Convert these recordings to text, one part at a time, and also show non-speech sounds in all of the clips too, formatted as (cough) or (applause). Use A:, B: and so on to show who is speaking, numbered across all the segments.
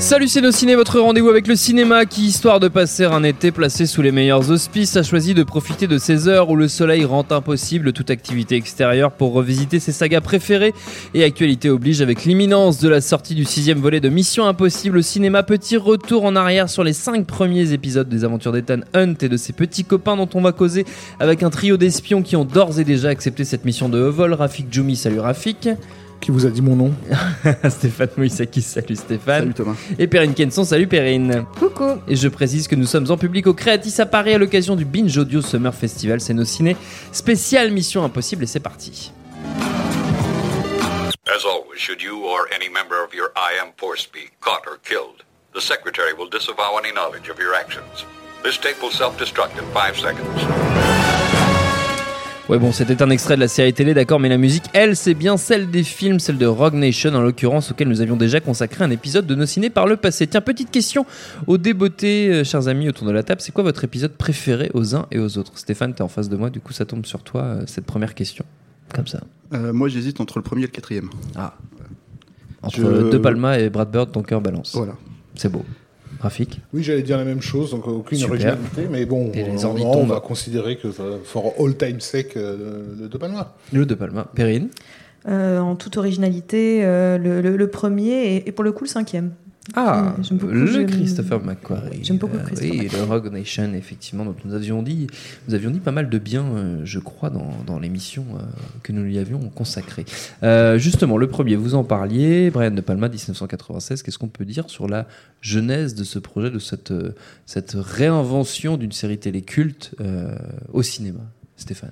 A: Salut c'est ciné, votre rendez-vous avec le cinéma qui, histoire de passer un été placé sous les meilleurs auspices, a choisi de profiter de ces heures où le soleil rend impossible toute activité extérieure pour revisiter ses sagas préférées. Et actualité oblige avec l'imminence de la sortie du sixième volet de Mission Impossible au cinéma. Petit retour en arrière sur les cinq premiers épisodes des aventures d'Ethan Hunt et de ses petits copains dont on va causer avec un trio d'espions qui ont d'ores et déjà accepté cette mission de vol. Rafik Djoumi, salut Rafik.
B: Qui vous a dit mon nom (laughs)
A: Stéphane Moïsaki, salut Stéphane.
B: Salut Thomas.
A: Et Perrine Kenson, salut Perrine.
C: Coucou.
A: Et je précise que nous sommes en public au Creatis à Paris à l'occasion du Binge Audio Summer Festival. C'est nos ciné spécial Mission Impossible et c'est parti.
D: As always, should you or any member of your IM force be caught or killed, the Secretary will disavow any knowledge of your actions. This tape will self-destruct in five seconds.
A: Ouais bon, c'était un extrait de la série télé, d'accord, mais la musique, elle, c'est bien celle des films, celle de Rogue Nation en l'occurrence, auquel nous avions déjà consacré un épisode de nos ciné par le passé. Tiens, petite question aux débeautés, euh, chers amis autour de la table, c'est quoi votre épisode préféré aux uns et aux autres? Stéphane, t'es en face de moi, du coup ça tombe sur toi, euh, cette première question. Comme ça.
B: Euh, Moi, j'hésite entre le premier et le quatrième.
A: Ah. Entre
B: Je-
A: De Palma et Brad Bird, ton cœur balance.
B: Voilà.
A: C'est beau. Graphique.
E: Oui, j'allais dire la même chose, donc aucune
A: Super.
E: originalité, mais bon,
A: Et les
E: on, va considérer que ça for all time sec euh, le De Palma.
A: Le De Palma. Perrine
C: Euh, en toute originalité, euh, le, le- le premier et, et pour le coup le cinquième.
A: Ah,
C: beaucoup,
A: le Christopher McQuarrie.
C: J'aime beaucoup Christopher
A: Oui,
C: McQuarrie.
A: le Rogue Nation, effectivement, dont nous avions dit, nous avions dit pas mal de bien, euh, je crois, dans, dans l'émission euh, que nous lui avions consacrée. Euh, justement, le premier, vous en parliez, Brian De Palma, 1996. Qu'est-ce qu'on peut dire sur la genèse de ce projet, de cette, euh, cette réinvention d'une série télé culte euh, au cinéma? Stéphane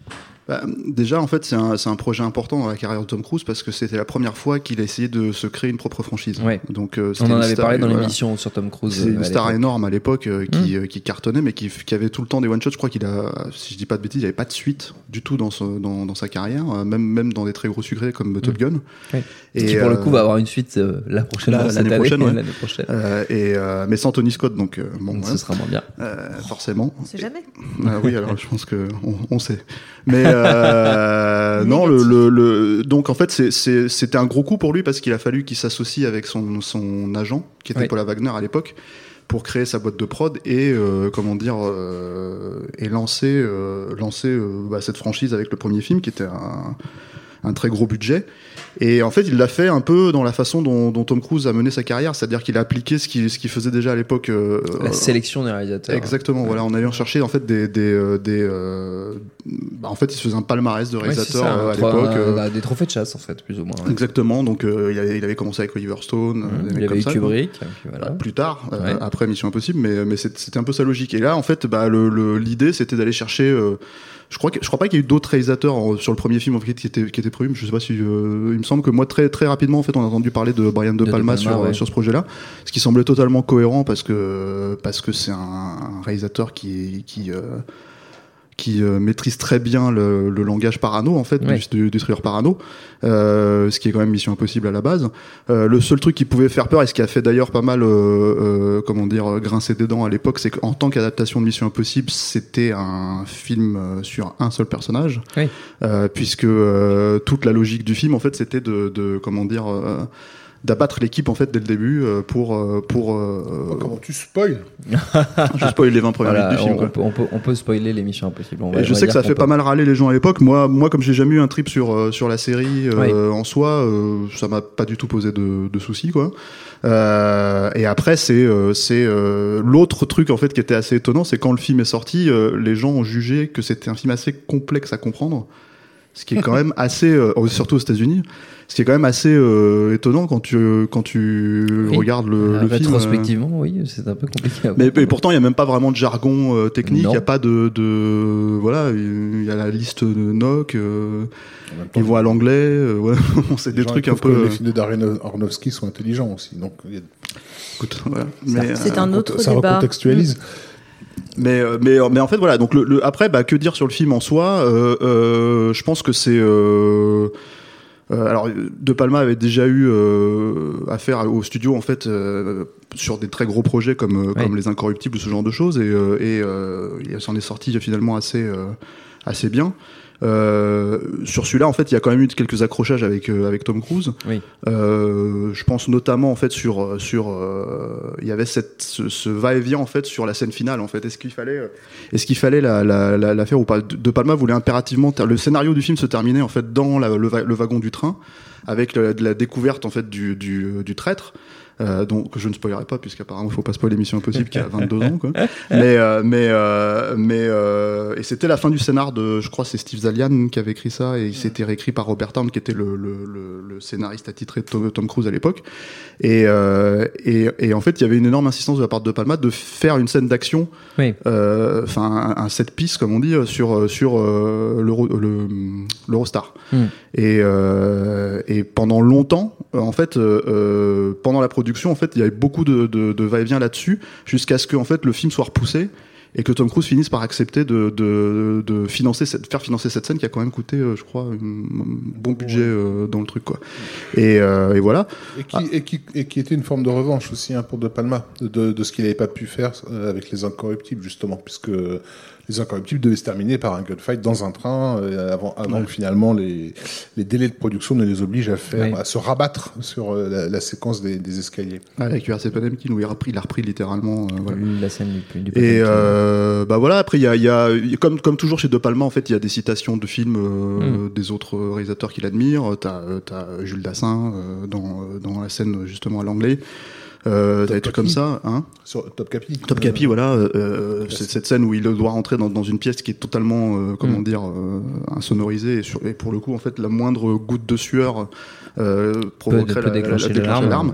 B: Bah, déjà, en fait, c'est un, projet important dans la carrière de Tom Cruise parce que c'était la première fois qu'il a essayé de se créer une propre franchise.
A: Ouais.
B: Donc, euh,
A: On en avait
B: star-
A: parlé dans
B: voilà.
A: l'émission sur Tom Cruise.
B: C'est
A: euh,
B: une star énorme à l'époque euh, qui, euh, qui cartonnait, mais qui, qui avait tout le temps des one-shots. Je crois qu'il a, si je dis pas de bêtises, il n'y avait pas de suite du tout dans, ce- dans, dans sa carrière, euh, même, même dans des très gros succès comme Top Gun.
A: Ouais. qui, pour le coup, va avoir une suite euh, la prochaine
B: l'année
A: année,
B: prochaine, ouais. (laughs)
A: prochaine.
B: Euh, et, euh, mais sans Tony Scott, donc euh, bon,
A: ce sera moins bien.
B: Euh, forcément.
C: On sait jamais.
B: Oui, alors je pense que on, on Mais euh, (laughs) non, le, le, le- donc en fait c'était un gros coup pour lui parce qu'il a fallu qu'il s'associe avec son, son agent qui était
A: Oui.
B: Paula Wagner à l'époque pour créer sa boîte de prod et euh, comment dire euh, et lancer lancer bah, cette franchise avec le premier film qui était un, un très gros budget. Et en fait, il l'a fait un peu dans la façon dont, dont Tom Cruise a mené sa carrière, c'est-à-dire qu'il a appliqué ce qu'il ce qu'il faisait déjà à l'époque. euh,
A: La sélection des réalisateurs.
B: Exactement, voilà, on allait chercher en fait des, des, euh, des euh, bah, en fait, il se faisait un palmarès de
A: Ouais,
B: réalisateurs
A: ça,
B: à l'époque.
A: un- des trophées de chasse en fait, plus ou moins. ouais.
B: Exactement, donc euh, il, avait, il avait commencé avec Oliver Stone, des
A: Il avait
B: comme
A: eu
B: ça,
A: Kubrick, puis voilà.
B: Plus tard,
A: Ouais.
B: après Mission Impossible, mais, mais c'était un peu sa logique. Et là, en fait, bah, l'idée, c'était d'aller chercher. Je crois, que, je crois pas qu'il y ait eu d'autres réalisateurs en- sur le premier film en fait, qui était qui était prévu. mais Je sais pas si. euh, il me semble que moi très très rapidement en fait on a entendu parler de Brian de,
A: De De
B: Palma,
A: Palma,
B: sur
A: ouais.
B: sur ce projet-là, ce qui semblait totalement cohérent parce que parce que c'est un, un réalisateur qui qui euh, qui euh, maîtrise très bien le, le langage parano en fait
A: Ouais.
B: du, du, du thriller parano euh, ce qui est quand même mission impossible à la base. Euh, le seul truc qui pouvait faire peur et ce qui a fait d'ailleurs pas mal euh, euh, comment dire grincer des dents à l'époque c'est qu'en tant qu'adaptation de mission impossible c'était un film euh, sur un seul personnage. Euh, puisque euh, toute la logique du film en fait c'était de, de comment dire euh, d'abattre l'équipe en fait dès le début euh, pour euh, pour euh,
E: Oh, comment tu spoil (laughs)
B: je spoil les 20 premières
A: Voilà,
B: minutes du film
A: on,
B: quoi.
A: on peut, on, peut, on peut spoiler l'émission impossible. On va-
B: Et
A: on
B: je sais que ça fait
A: peut-
B: pas mal râler les gens à l'époque. Moi, moi, comme j'ai jamais eu un trip sur sur la série euh, en soi, euh, ça m'a pas du tout posé de, de soucis quoi. Euh, et après, c'est euh, c'est euh, l'autre truc en fait qui était assez étonnant, c'est quand le film est sorti, euh, les gens ont jugé que c'était un film assez complexe à comprendre. Ce qui est quand même assez, euh, surtout aux États-Unis, ce qui est quand même assez euh, étonnant quand tu quand tu
A: Oui.
B: regardes le,
A: Euh,
B: le film. euh,
A: rétrospectivement, oui, c'est un peu compliqué. à
B: mais, pourtant, il y a même pas vraiment de jargon euh, technique. Il
A: Non.
B: y a pas de, de voilà. Il y a la liste de NOC. euh, ils vont à l'anglais. euh, (laughs) ouais. c'est des
E: gens,
B: trucs un
E: que
B: peu.
E: Les films de Darren Aronofsky sont intelligents aussi. Donc, a-
B: écoute, voilà.
C: C'est
B: euh,
C: un autre
E: ça
C: débat.
E: recontextualise.
B: Mais, euh, mais, mais en fait, voilà. Donc, le, le- après, bah, que dire sur le film en soi euh, euh, Je pense que c'est. Euh, euh, alors, De Palma avait déjà eu euh, affaire au studio en fait euh, sur des très gros projets comme comme Les Incorruptibles ou ce genre de choses et, euh, et euh, il s'en est sorti finalement assez euh, assez bien. Euh, sur celui-là, en fait, il y a quand même eu quelques accrochages avec euh, avec Tom Cruise.
A: Oui.
B: Euh, je pense notamment en fait sur sur euh, il y avait cette ce, ce va-et-vient en fait sur la scène finale en fait. Est-ce qu'il fallait euh, est-ce qu'il fallait la la, la, la faire ou pas? De Palma voulait impérativement le scénario du film se terminait en fait dans la- le, wagon du train avec la, la découverte en fait du du, du traître. Euh, donc que je ne spoilerai pas puisqu'apparemment il faut pas spoiler l'émission impossible qui a 22 ans quoi. Mais euh, mais euh, mais euh, et c'était la fin du scénar de je crois c'est Steve Zalian qui avait écrit ça et il s'était réécrit par Robert Town qui était le, le, le, le scénariste attitré de Tom, Tom Cruise à l'époque et, euh, et et en fait il y avait une énorme insistance de la part de Palma de faire une scène d'action
A: Oui.
B: euh, enfin un, un set piece comme on dit sur sur euh, l'Euro- le l'Eurostar
A: Mm.
B: Et euh, et pendant longtemps en fait euh, euh, pendant la production en fait il y avait beaucoup de, de, de va-et-vient là-dessus jusqu'à ce que en fait le film soit repoussé et que Tom Cruise finisse par accepter de, de, de financer cette, faire financer cette scène qui a quand même coûté, euh, je crois, un bon budget euh, dans le truc, quoi. Et, euh, et voilà.
E: Et qui, et, qui, et qui était une forme de revanche aussi hein, pour De Palma, de, de ce qu'il n'avait pas pu faire euh, avec Les Incorruptibles, justement, puisque Les Incorruptibles devaient se terminer par un gunfight dans un train, euh, avant, avant que finalement les, les délais de production ne les obligent à, faire,
A: Ouais.
E: à se rabattre sur euh, la, la séquence des, des escaliers.
B: Avec URC Potemkin, où il a repris, il a repris littéralement. euh, voilà.
A: La scène du, du
B: Et euh, bah voilà, après il y a, il y a il y a- comme comme toujours chez De Palma en fait, il y a des citations de films euh, des autres réalisateurs qu'il admire. T'as t'as Jules Dassin dans dans la scène justement à l'anglais. Euh, t'as des trucs comme ça, hein
E: Sur Top Capi.
B: Top Capi, voilà, euh, euh, c'est cette scène où il doit rentrer dans, dans une pièce qui est totalement, euh, comment
A: Mm.
B: dire, euh, insonorisée et, sur- et pour le coup, en fait, la moindre goutte de sueur euh, provoquerait
A: peut
B: la,
A: déclencher
B: la-
A: ouais.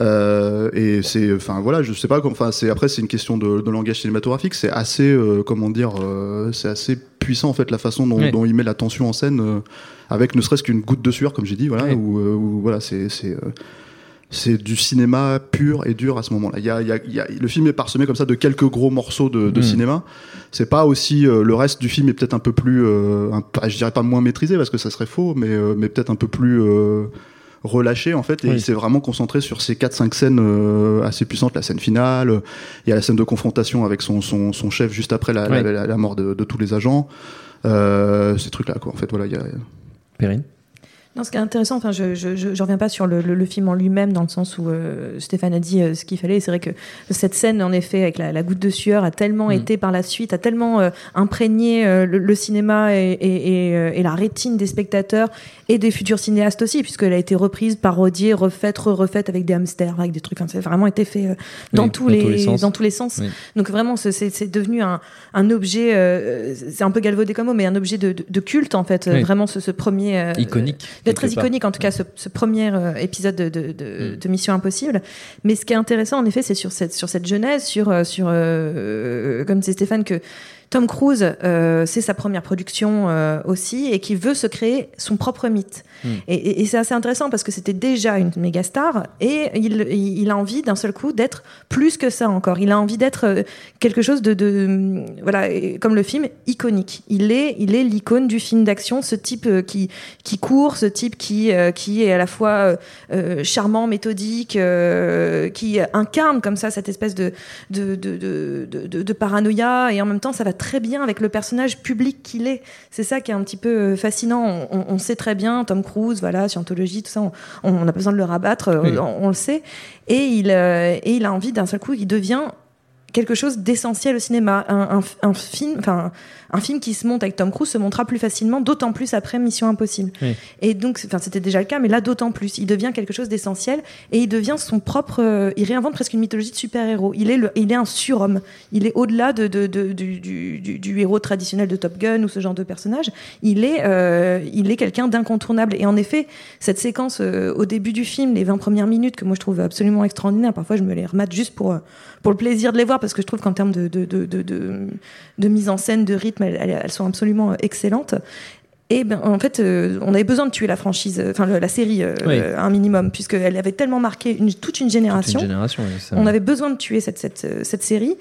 B: Euh, et c'est, enfin voilà, je sais pas, enfin c'est après c'est une question de, de langage cinématographique. C'est assez, euh, comment dire, euh, c'est assez puissant en fait la façon dont,
A: Ouais.
B: dont il met la tension en scène, euh, avec ne serait-ce qu'une goutte de sueur, comme j'ai dit, voilà,
A: Ouais.
B: où, euh, où, voilà, c'est c'est du cinéma pur et dur à ce moment-là. Il y a, il y a- il y a- le film est parsemé comme ça de quelques gros morceaux de, de
A: Mm.
B: cinéma. C'est pas aussi euh, le reste du film est peut-être un peu plus, euh, un- je dirais pas moins maîtrisé parce que ça serait faux, mais euh, mais peut-être un peu plus euh, relâché en fait. Et
A: Oui.
B: il s'est vraiment concentré sur ces 4-5 scènes euh, assez puissantes. La scène finale, il y a la scène de confrontation avec son son, son chef juste après la, la-
A: Oui.
B: la, la mort de, de tous les agents. Euh, ces trucs là quoi. En fait voilà, il y a
A: Perrine?
C: Non, ce qui est intéressant, enfin, je, je, je, reviens pas sur le, le, le film en lui-même, dans le sens où euh, Stéphane a dit euh, ce qu'il fallait. C'est vrai que cette scène, en effet, avec la, la goutte de sueur, a tellement
A: Mm.
C: été par la suite, a tellement euh, imprégné le, le cinéma et, et, et, et la rétine des spectateurs et des futurs cinéastes aussi, puisqu'elle a été reprise, parodiée, refaite, refaite avec des hamsters, avec des trucs. Ça a vraiment été fait dans,
A: Oui,
C: tous,
A: dans
C: les,
A: tous les sens.
C: dans tous les sens.
A: Oui.
C: Donc vraiment, c'est- c'est c'est devenu un, un objet, c'est un peu galvaudé comme mot, mais un objet de, de, de culte en fait.
A: Oui.
C: Vraiment, ce, ce premier
A: Iconique.
C: D'être très iconique en tout cas ce, ce premier euh, épisode de, de, de,
A: Mm.
C: de Mission Impossible. Mais ce qui est intéressant en effet c'est sur cette sur cette genèse sur euh, sur euh, comme disait Stéphane que Tom Cruise euh, c'est sa première production euh, aussi et qui veut se créer son propre mythe.
A: Mm.
C: et, et- et c'est assez intéressant parce que c'était déjà une méga star et il, il a envie d'un seul coup d'être plus que ça encore. Il a envie d'être euh, quelque chose de, de voilà et comme le film iconique. Il est il est l'icône du film d'action ce type euh, qui qui court, ce type qui euh, qui est à la fois euh, charmant, méthodique, euh, qui incarne comme ça cette espèce de, de, de, de- de- de paranoïa et en même temps ça va très bien avec le personnage public qu'il est. C'est ça qui est un petit peu euh, fascinant. On, on sait très bien Tom Cruise, voilà, Scientologie, tout ça, on- pas besoin de le rabattre, euh,
A: Oui.
C: on, on le sait. Et il euh, et il a envie d'un seul coup, il devient quelque chose d'essentiel au cinéma. Un, un- un film, enfin, un film qui se monte avec Tom Cruise se montera plus facilement, d'autant plus après Mission Impossible.
A: Oui.
C: Et donc, enfin, c'était déjà le cas, mais là, d'autant plus. Il devient quelque chose d'essentiel et il devient son propre. euh, il réinvente presque une mythologie de super-héros. Il est le, il est un surhomme. Il est au-delà de, de- de- du, du- du- du héros traditionnel de Top Gun ou ce genre de personnage. Il est, euh, il est quelqu'un d'incontournable. Et en effet, cette séquence euh, au début du film, les 20 premières minutes, que moi je trouve absolument extraordinaire. Parfois, je me les remate juste pour, pour le plaisir de les voir parce que je trouve qu'en termes de, de- de mise en scène, de rythme, elles, elles- elles sont absolument euh, excellentes. Et ben, en fait, euh, on avait besoin de tuer la franchise, euh, enfin la série, euh,
A: Oui.
C: un minimum, puisqu'elle avait tellement marqué une- toute une
A: Toute
C: génération.
A: une génération. oui, ça-
C: On avait besoin de tuer cette, cette, cette série.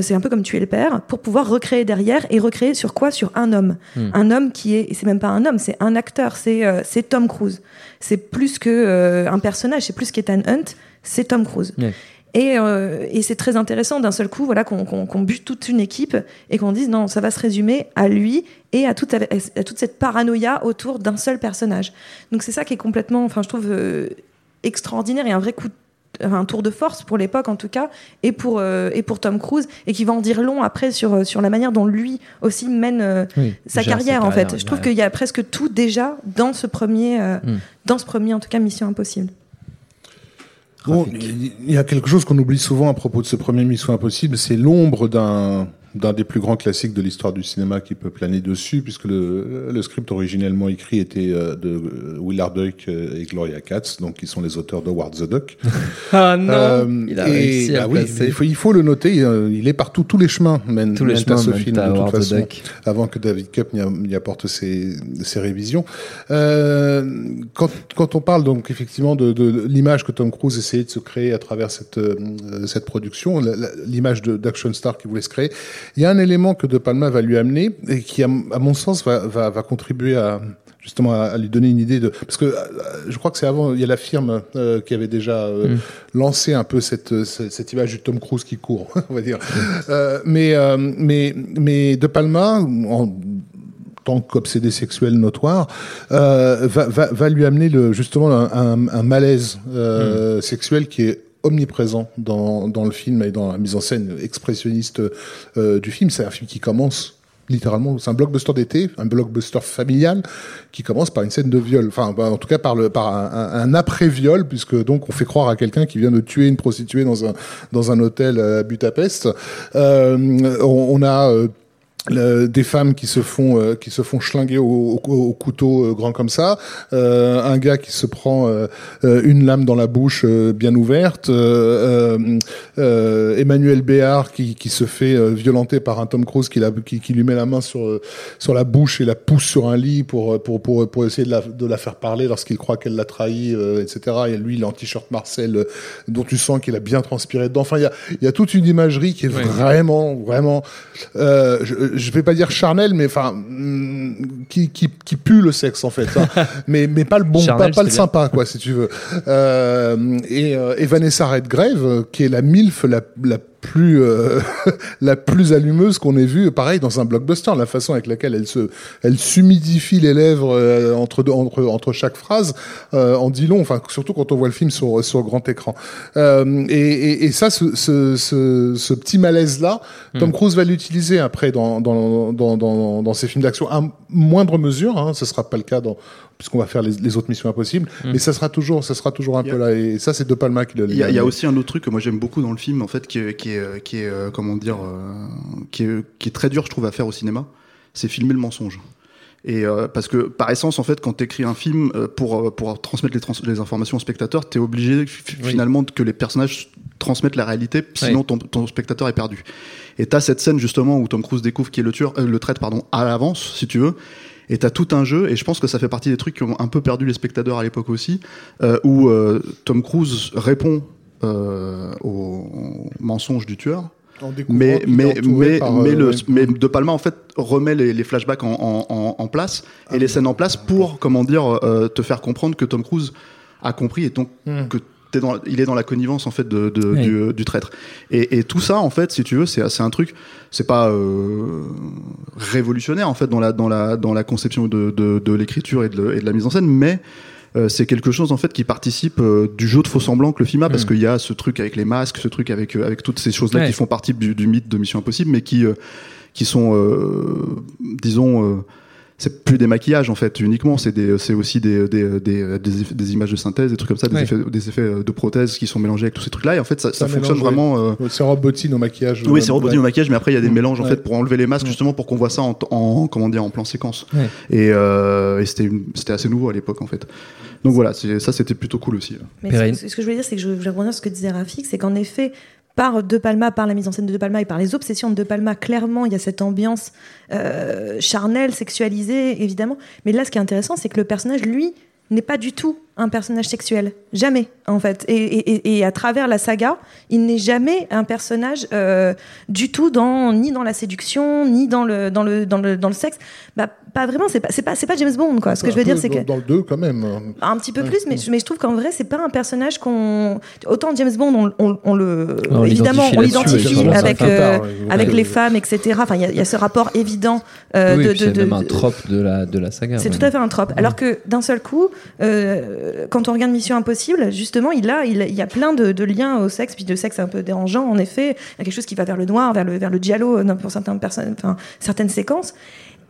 C: C'est un peu comme tuer le père pour pouvoir recréer derrière et recréer sur quoi? Sur un homme.
A: Hmm.
C: Un homme qui est, et c'est même pas un homme, c'est un acteur, c'est Tom Cruise. C'est plus que un personnage, c'est plus qu'Ethan Hunt, c'est Tom Cruise. Et, euh, et c'est très intéressant d'un seul coup, voilà, qu'on qu'on bute toute une équipe et qu'on dise non, ça va se résumer à lui et à toute, à toute cette paranoïa autour d'un seul personnage. Donc c'est ça qui est complètement, enfin je trouve euh, extraordinaire et un vrai coup, de- un tour de force pour l'époque en tout cas et pour euh, et pour Tom Cruise et qui va en dire long après sur sur la manière dont lui aussi mène euh,
A: Oui,
C: sa carrière en fait. Je trouve qu'il y a presque tout déjà dans ce premier, euh,
A: Hmm.
C: dans ce premier en tout cas Mission Impossible.
E: Bon, il y a quelque chose qu'on oublie souvent à propos de ce premier Mission Impossible, c'est l'ombre d'un d'un des plus grands classiques de l'histoire du cinéma qui peut planer dessus, puisque le, le script originellement écrit était euh, de euh, Willard Duck euh, et Gloria Katz, donc qui sont les auteurs de Ward the Duck. (laughs)
A: Ah non,
E: Euh,
A: il a
E: et,
A: réussi à
E: bah oui, il, faut, il faut le noter, il est partout, tous les chemins mènent,
A: Tous les
E: mènent
A: chemins
E: à ce film
A: à
E: de toute façon,
A: Duck.
E: avant que David Cup n'y apporte ses, ses révisions. Euh, quand, quand on parle donc effectivement de, de l'image que Tom Cruise essayait de se créer à travers cette, cette production, l'image de- d'action star qu'il voulait se créer, il y a un élément que De Palma va lui amener et qui, à, mon sens, va, va, va contribuer à justement à, lui donner une idée de parce que euh, je crois que c'est avant il y a la firme euh, qui avait déjà euh, lancé un peu cette, cette cette image du Tom Cruise qui court (laughs) on va dire. Euh, mais euh, mais mais De Palma en tant qu'obsédé sexuel notoire, euh, va, va, va lui amener le, justement un, un, un malaise euh, sexuel qui est omniprésent dans, dans le film et dans la mise en scène expressionniste euh, du film. C'est un film qui commence littéralement, c'est un blockbuster d'été, un blockbuster familial qui commence par une scène de viol. Enfin, bah, en tout cas par le par un, après-viol, puisque donc on fait croire à quelqu'un qui vient de tuer une prostituée dans un dans un hôtel à Budapest. Euh, on, a euh, le- des femmes qui se font euh, qui se font schlinguer au, au- au couteau euh, grand comme ça, euh, un gars qui se prend euh, euh, une lame dans la bouche euh, bien ouverte, euh, euh, euh, Emmanuel Béard qui, qui se fait euh, violenter par un Tom Cruise qui, la, qui, qui lui met la main sur sur la bouche et la pousse sur un lit pour pour pour, pour essayer de la, de la faire parler lorsqu'il croit qu'elle l'a trahi, euh, etc. Et lui il est en t-shirt Marcel euh, dont tu sens qu'il a bien transpiré dedans. Enfin il y a il y a toute une imagerie qui est vraiment vraiment euh, je, je vais pas dire charnel, mais enfin, mm, qui, qui, qui pue le sexe en fait, hein. (laughs) mais mais pas le bon,
A: Charnel,
E: pas, pas le
A: bien.
E: sympa quoi, si tu veux. Euh, et, euh, et Vanessa Redgrave, euh, qui est la milf la, la plus euh, (laughs) la plus allumeuse qu'on ait vue, pareil dans un blockbuster, la façon avec laquelle elle se elle s'humidifie les lèvres euh, entre deux, entre entre chaque phrase, euh, en dit long. Enfin, surtout quand on voit le film sur sur grand écran. Euh, et, et, et ça, ce, ce, ce, ce petit malaise là, Tom Cruise va l'utiliser après dans dans dans dans, dans ses films d'action à moindre mesure. Hein, ce sera pas le cas dans puisqu'on va faire les, les autres missions impossibles, mais ça sera toujours ça sera toujours un peu
B: a-
E: là. Et ça, c'est De Palma qui le.
B: Il y, a, il y a aussi un autre truc que moi j'aime beaucoup dans le film, en fait, qui est, qui est, euh, qui est euh, comment dire, euh, qui est, qui est très dur, je trouve, à faire au cinéma. C'est filmer le mensonge. Et euh, parce que par essence, en fait, quand tu écris un film euh, pour euh, pour transmettre les, trans- les informations au spectateur, t'es obligé f-
A: Oui.
B: finalement que les personnages transmettent la réalité, sinon
A: Oui.
B: ton, ton spectateur est perdu. Et t'as cette scène justement où Tom Cruise découvre qui est le tueur, euh, le traite pardon, à l'avance, si tu veux. Et t'as tout un jeu, et je pense que ça fait partie des trucs qui ont un peu perdu les spectateurs à l'époque aussi, euh, où euh, Tom Cruise répond euh, au mensonge du tueur, mais mais
E: entouré
B: mais
E: par,
B: mais
E: euh,
B: le mais De Palma en fait remet les, les flashbacks en, en, en, en place et les scènes en place pour comment dire euh, te faire comprendre que Tom Cruise a compris et donc
E: Hmm.
B: que dans, il est dans la connivence en fait de, de-
A: Oui.
B: du, du traître et, et tout ça en fait si tu veux c'est un truc c'est pas euh, révolutionnaire en fait dans la dans la dans la conception de de, de l'écriture et de, le- et de la mise en scène mais euh, c'est quelque chose en fait qui participe euh, du jeu de faux semblant que le film a parce
A: Mm.
B: qu'il y a ce truc avec les masques, ce truc avec euh, avec toutes ces choses là
A: Ouais.
B: qui font partie du, du mythe de Mission Impossible, mais qui euh, qui sont euh, disons euh, c'est plus des maquillages en fait uniquement, c'est des c'est aussi des des, des, des, eff- des images de synthèse, des trucs comme ça, des
A: Ouais.
B: effets des effets de prothèse qui sont mélangés avec tous ces trucs là et en fait ça, ça,
E: Ça
B: fonctionne vraiment. euh,
E: C'est Rob Bottin au maquillage.
B: oui,
E: euh,
B: c'est Robot
E: ouais.
B: au maquillage, mais après il y a des
E: Mm.
B: mélanges en
E: Ouais.
B: fait pour enlever les masques justement pour qu'on voit ça en, en comment dire en plan séquence.
A: Ouais.
B: Et, euh, et c'était c'était assez nouveau à l'époque en fait. Donc voilà, ça c'était plutôt cool aussi.
C: Mais ce, ce que je voulais dire, c'est que je voulais rebondir sur ce que disait Rafik, c'est qu'en effet, par De Palma, par la mise en scène de De Palma et par les obsessions de De Palma, clairement, il y a cette ambiance euh, charnelle, sexualisée, évidemment. Mais là, ce qui est intéressant, c'est que le personnage, lui, n'est pas du tout un personnage sexuel. Jamais, en fait. Et, et- et- à travers la saga, il n'est jamais un personnage euh, du tout dans, ni dans la séduction, ni dans le, dans le, dans le, dans le sexe. Bah, pas vraiment, c'est pas, c'est pas, c'est pas James Bond, quoi. Ce que je veux dire, c'est que.
E: dans, dans le 2 quand même.
C: Un petit peu
E: Ouais.
C: plus, mais, je- mais je trouve qu'en vrai, c'est pas un personnage qu'on. Autant James Bond, on, on- on le. Évidemment,
A: l'identifie
C: on l'identifie avec, euh,
E: part,
C: avec
E: ouais.
C: les femmes, etc. Enfin, il y, a- il y a ce rapport évident euh,
A: oui,
C: de.
A: c'est
C: de-
A: même un trope de la, de la saga.
C: c'est tout à fait un trope. Alors que d'un seul coup, euh, quand on regarde Mission Impossible, justement, il a, il, il y a plein de, de liens au sexe, puis de sexe un peu dérangeant. En effet, il y a quelque chose qui va vers le noir, vers le, vers le giallo euh, pour certaines personnes, enfin certaines séquences.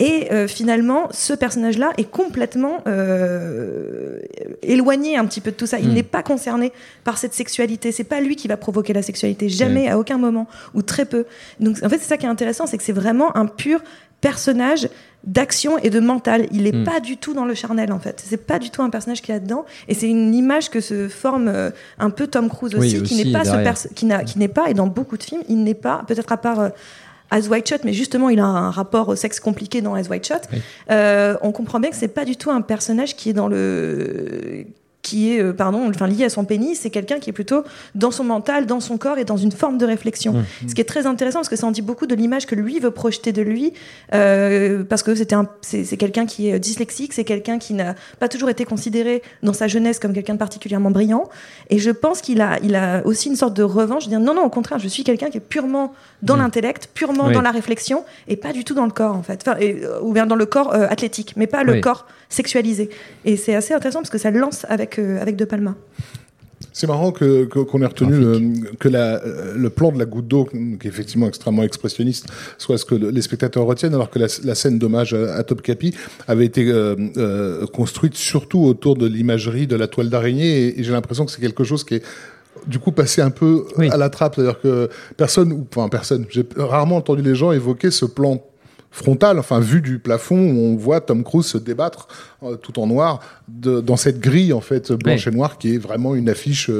C: Et euh, finalement, ce personnage-là est complètement euh, éloigné un petit peu de tout ça. Il
A: Mm.
C: n'est pas concerné par cette sexualité. C'est pas lui qui va provoquer la sexualité, jamais, à aucun moment, ou très peu. Donc en fait, c'est ça qui est intéressant, c'est que c'est vraiment un pur personnage d'action et de mental. Il n'est
A: Mm.
C: pas du tout dans le charnel en fait. C'est pas du tout un personnage qui est là-dedans. Et c'est une image que se forme euh, un peu Tom Cruise
A: Oui,
C: aussi, qui n'est pas ce qui qui n'est pas et dans beaucoup de films, il n'est pas peut-être à part. As White Shot, mais justement, il a un rapport au sexe compliqué dans As White Shot.
A: Oui.
C: Euh, on comprend bien que c'est pas du tout un personnage qui est dans le qui est euh, pardon enfin lié à son pénis c'est quelqu'un qui est plutôt dans son mental dans son corps et dans une forme de réflexion
A: Mmh.
C: ce qui est très intéressant parce que ça en dit beaucoup de l'image que lui veut projeter de lui euh, parce que c'était un c'est quelqu'un qui est dyslexique c'est quelqu'un qui n'a pas toujours été considéré dans sa jeunesse comme quelqu'un de particulièrement brillant et je pense qu'il a il a aussi une sorte de revanche de dire non non au contraire je suis quelqu'un qui est purement dans
A: Mm.
C: l'intellect purement
A: Oui.
C: dans la réflexion et pas du tout dans le corps en fait enfin, et, euh, ou bien dans le corps euh, athlétique mais pas le
A: Oui.
C: corps sexualisé. Et c'est assez intéressant parce que ça le lance avec euh, avec De Palma.
E: C'est marrant que que- qu'on ait retenu le, que la, euh, le plan de la goutte d'eau, qui est effectivement extrêmement expressionniste, soit ce que le- les spectateurs retiennent, alors que la, la scène d'hommage à, à Top Capi avait été euh, euh, construite surtout autour de l'imagerie de la toile d'araignée, et, et j'ai l'impression que c'est quelque chose qui est du coup passé un peu
A: Oui.
E: à la trappe, c'est-à-dire que personne, ou enfin personne, j'ai rarement entendu les gens évoquer ce plan frontal, enfin vu du plafond, où on voit Tom Cruise se débattre euh, tout en noir de, dans cette grille en fait blanche
A: Ouais.
E: et noire qui est vraiment une affiche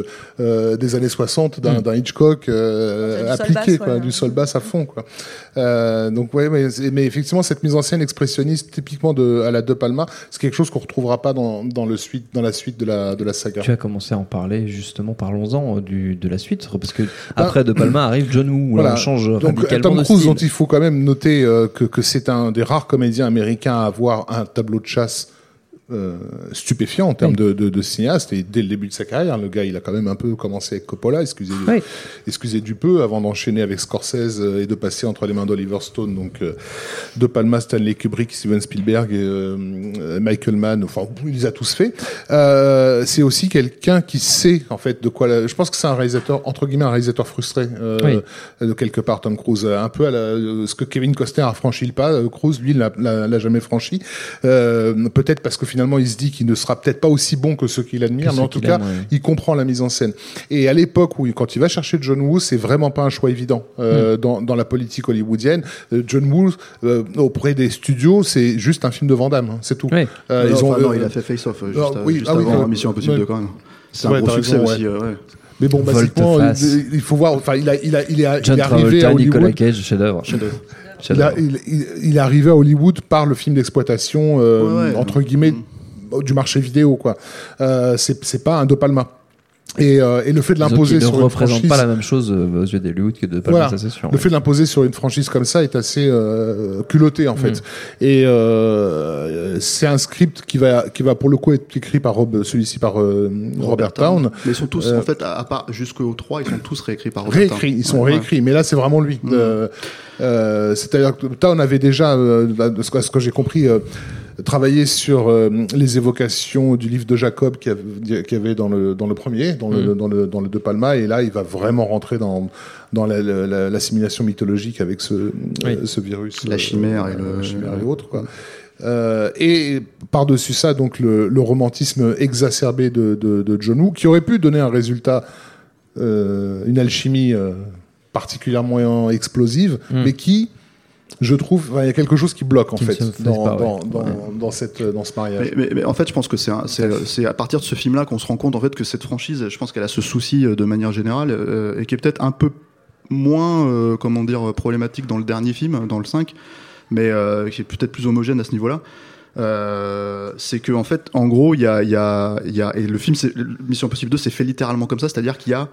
E: euh, des années 60 d'un
A: Mm.
E: d'un Hitchcock euh,
C: Du sol
E: appliqué
C: basse,
E: quoi,
C: ouais.
E: du sol basse à fond quoi. Euh, donc ouais mais, effectivement cette mise en scène expressionniste typiquement de à la De Palma, c'est quelque chose qu'on retrouvera pas dans, dans le suite dans la suite de la de la saga.
A: Tu as commencé à en parler justement, parlons-en du, de la suite, parce que après De Palma arrive John Woo, là,
E: Voilà.
A: on change
E: Donc
A: radicalement
E: Tom
A: de
E: Cruise,
A: style.
E: dont il faut quand même noter euh, que, c'est un des rares comédiens américains à avoir un tableau de chasse euh, stupéfiant en termes
A: Oui.
E: de, de, de cinéaste et dès le début de sa carrière le gars il a quand même un peu commencé avec Coppola excusez
A: Oui.
E: excusez du peu avant d'enchaîner avec Scorsese euh, et de passer entre les mains d'Oliver Stone donc euh, De Palma Stanley Kubrick Steven Spielberg et euh, Michael Mann enfin il les a tous fait euh, c'est aussi quelqu'un qui sait en fait de quoi la- je pense que c'est un réalisateur entre guillemets un réalisateur frustré
A: Oui.
E: de quelque part Tom Cruise un peu à la, ce que Kevin Costner a franchi le pas Cruise lui l'a- jamais franchi peut-être parce que finalement il se dit qu'il ne sera peut-être pas aussi bon que ceux qu'il admire
A: Que
E: mais en tout cas
A: aime, ouais.
E: il comprend la mise en scène et à l'époque où quand il va chercher John Woo c'est vraiment pas un choix évident
A: Mm.
E: euh, dans, dans la politique hollywoodienne Euh, John Woo euh, auprès des studios c'est juste un film de Van Damme hein, c'est tout
A: Oui.
E: Euh,
B: non,
E: ils ont
B: enfin, non, il a fait Face Off euh, juste,
E: oui,
B: juste
E: ah oui,
B: avant
E: euh,
B: Mission Impossible. 2 quand même. C'est
E: Ouais,
B: un gros succès
E: raison,
B: aussi. euh, ouais.
E: mais bon basiquement il, il faut voir enfin il a il a il est, il est arrivé à
A: Travolta,
E: Hollywood
A: Nicolas Cage, chef-d'œuvre. (laughs)
E: Il, a- il- il- il est arrivé à Hollywood par le film d'exploitation euh,
B: Ouais, ouais.
E: entre guillemets
B: Mm.
E: du marché vidéo quoi. Euh, c'est c'est pas un De Palma. Et, euh, et le fait de l'imposer
A: qu'il ne
E: sur une
A: représente
E: franchise,
A: pas la même chose euh, aux yeux d'Hollywood que De Palma,
E: Voilà.
A: sûr.
E: le fait de l'imposer sur une franchise comme ça est assez euh, culotté en fait.
A: Mm.
E: Et euh, c'est un script qui va qui va pour le coup être écrit par Rob, celui-ci par euh, Robert Town.
B: Mais ils sont tous,
E: Euh,
B: en fait, à, à part jusqu'au 3, ils sont tous réécrits par Robert
E: Réécrits,
B: Town.
E: ils sont
B: Ouais, ouais.
E: réécrits, mais là c'est vraiment lui.
B: Mm.
E: Euh, euh, C'est-à-dire que Town avait déjà, euh, de ce que, ce que j'ai compris, euh, travaillé sur euh, les évocations du livre de Jacob qu'il y avait- dans le, dans le premier, dans le, dans, le, dans le De Palma, et là, il va vraiment rentrer dans, dans la- la- la- l'assimilation mythologique avec ce, euh, ce virus.
B: La
E: euh,
B: chimère et le-
E: la chimère et autres, quoi. Euh, et par-dessus ça, donc le, le romantisme exacerbé de, de, de John Woo, qui aurait pu donner un résultat, euh, une alchimie euh, particulièrement explosive, mais qui, je trouve, il y a quelque chose qui bloque en
A: Qui
E: fait dans,
A: pas, ouais.
E: dans, dans, dans cette, dans ce mariage.
B: Mais, mais- mais en fait, je pense que c'est un- c'est c'est à partir de ce film-là qu'on se rend compte en fait que cette franchise, je pense qu'elle a ce souci euh, de manière générale euh, et qui est peut-être un peu moins, euh, comment dire, problématique dans le dernier film, dans le 5, mais euh, qui est peut-être plus homogène à ce niveau-là. Euh, c'est que en fait, en gros, il y a, il y a, il y a, et le film, c'est- Mission Impossible 2, c'est fait littéralement comme ça, c'est-à-dire qu'il y a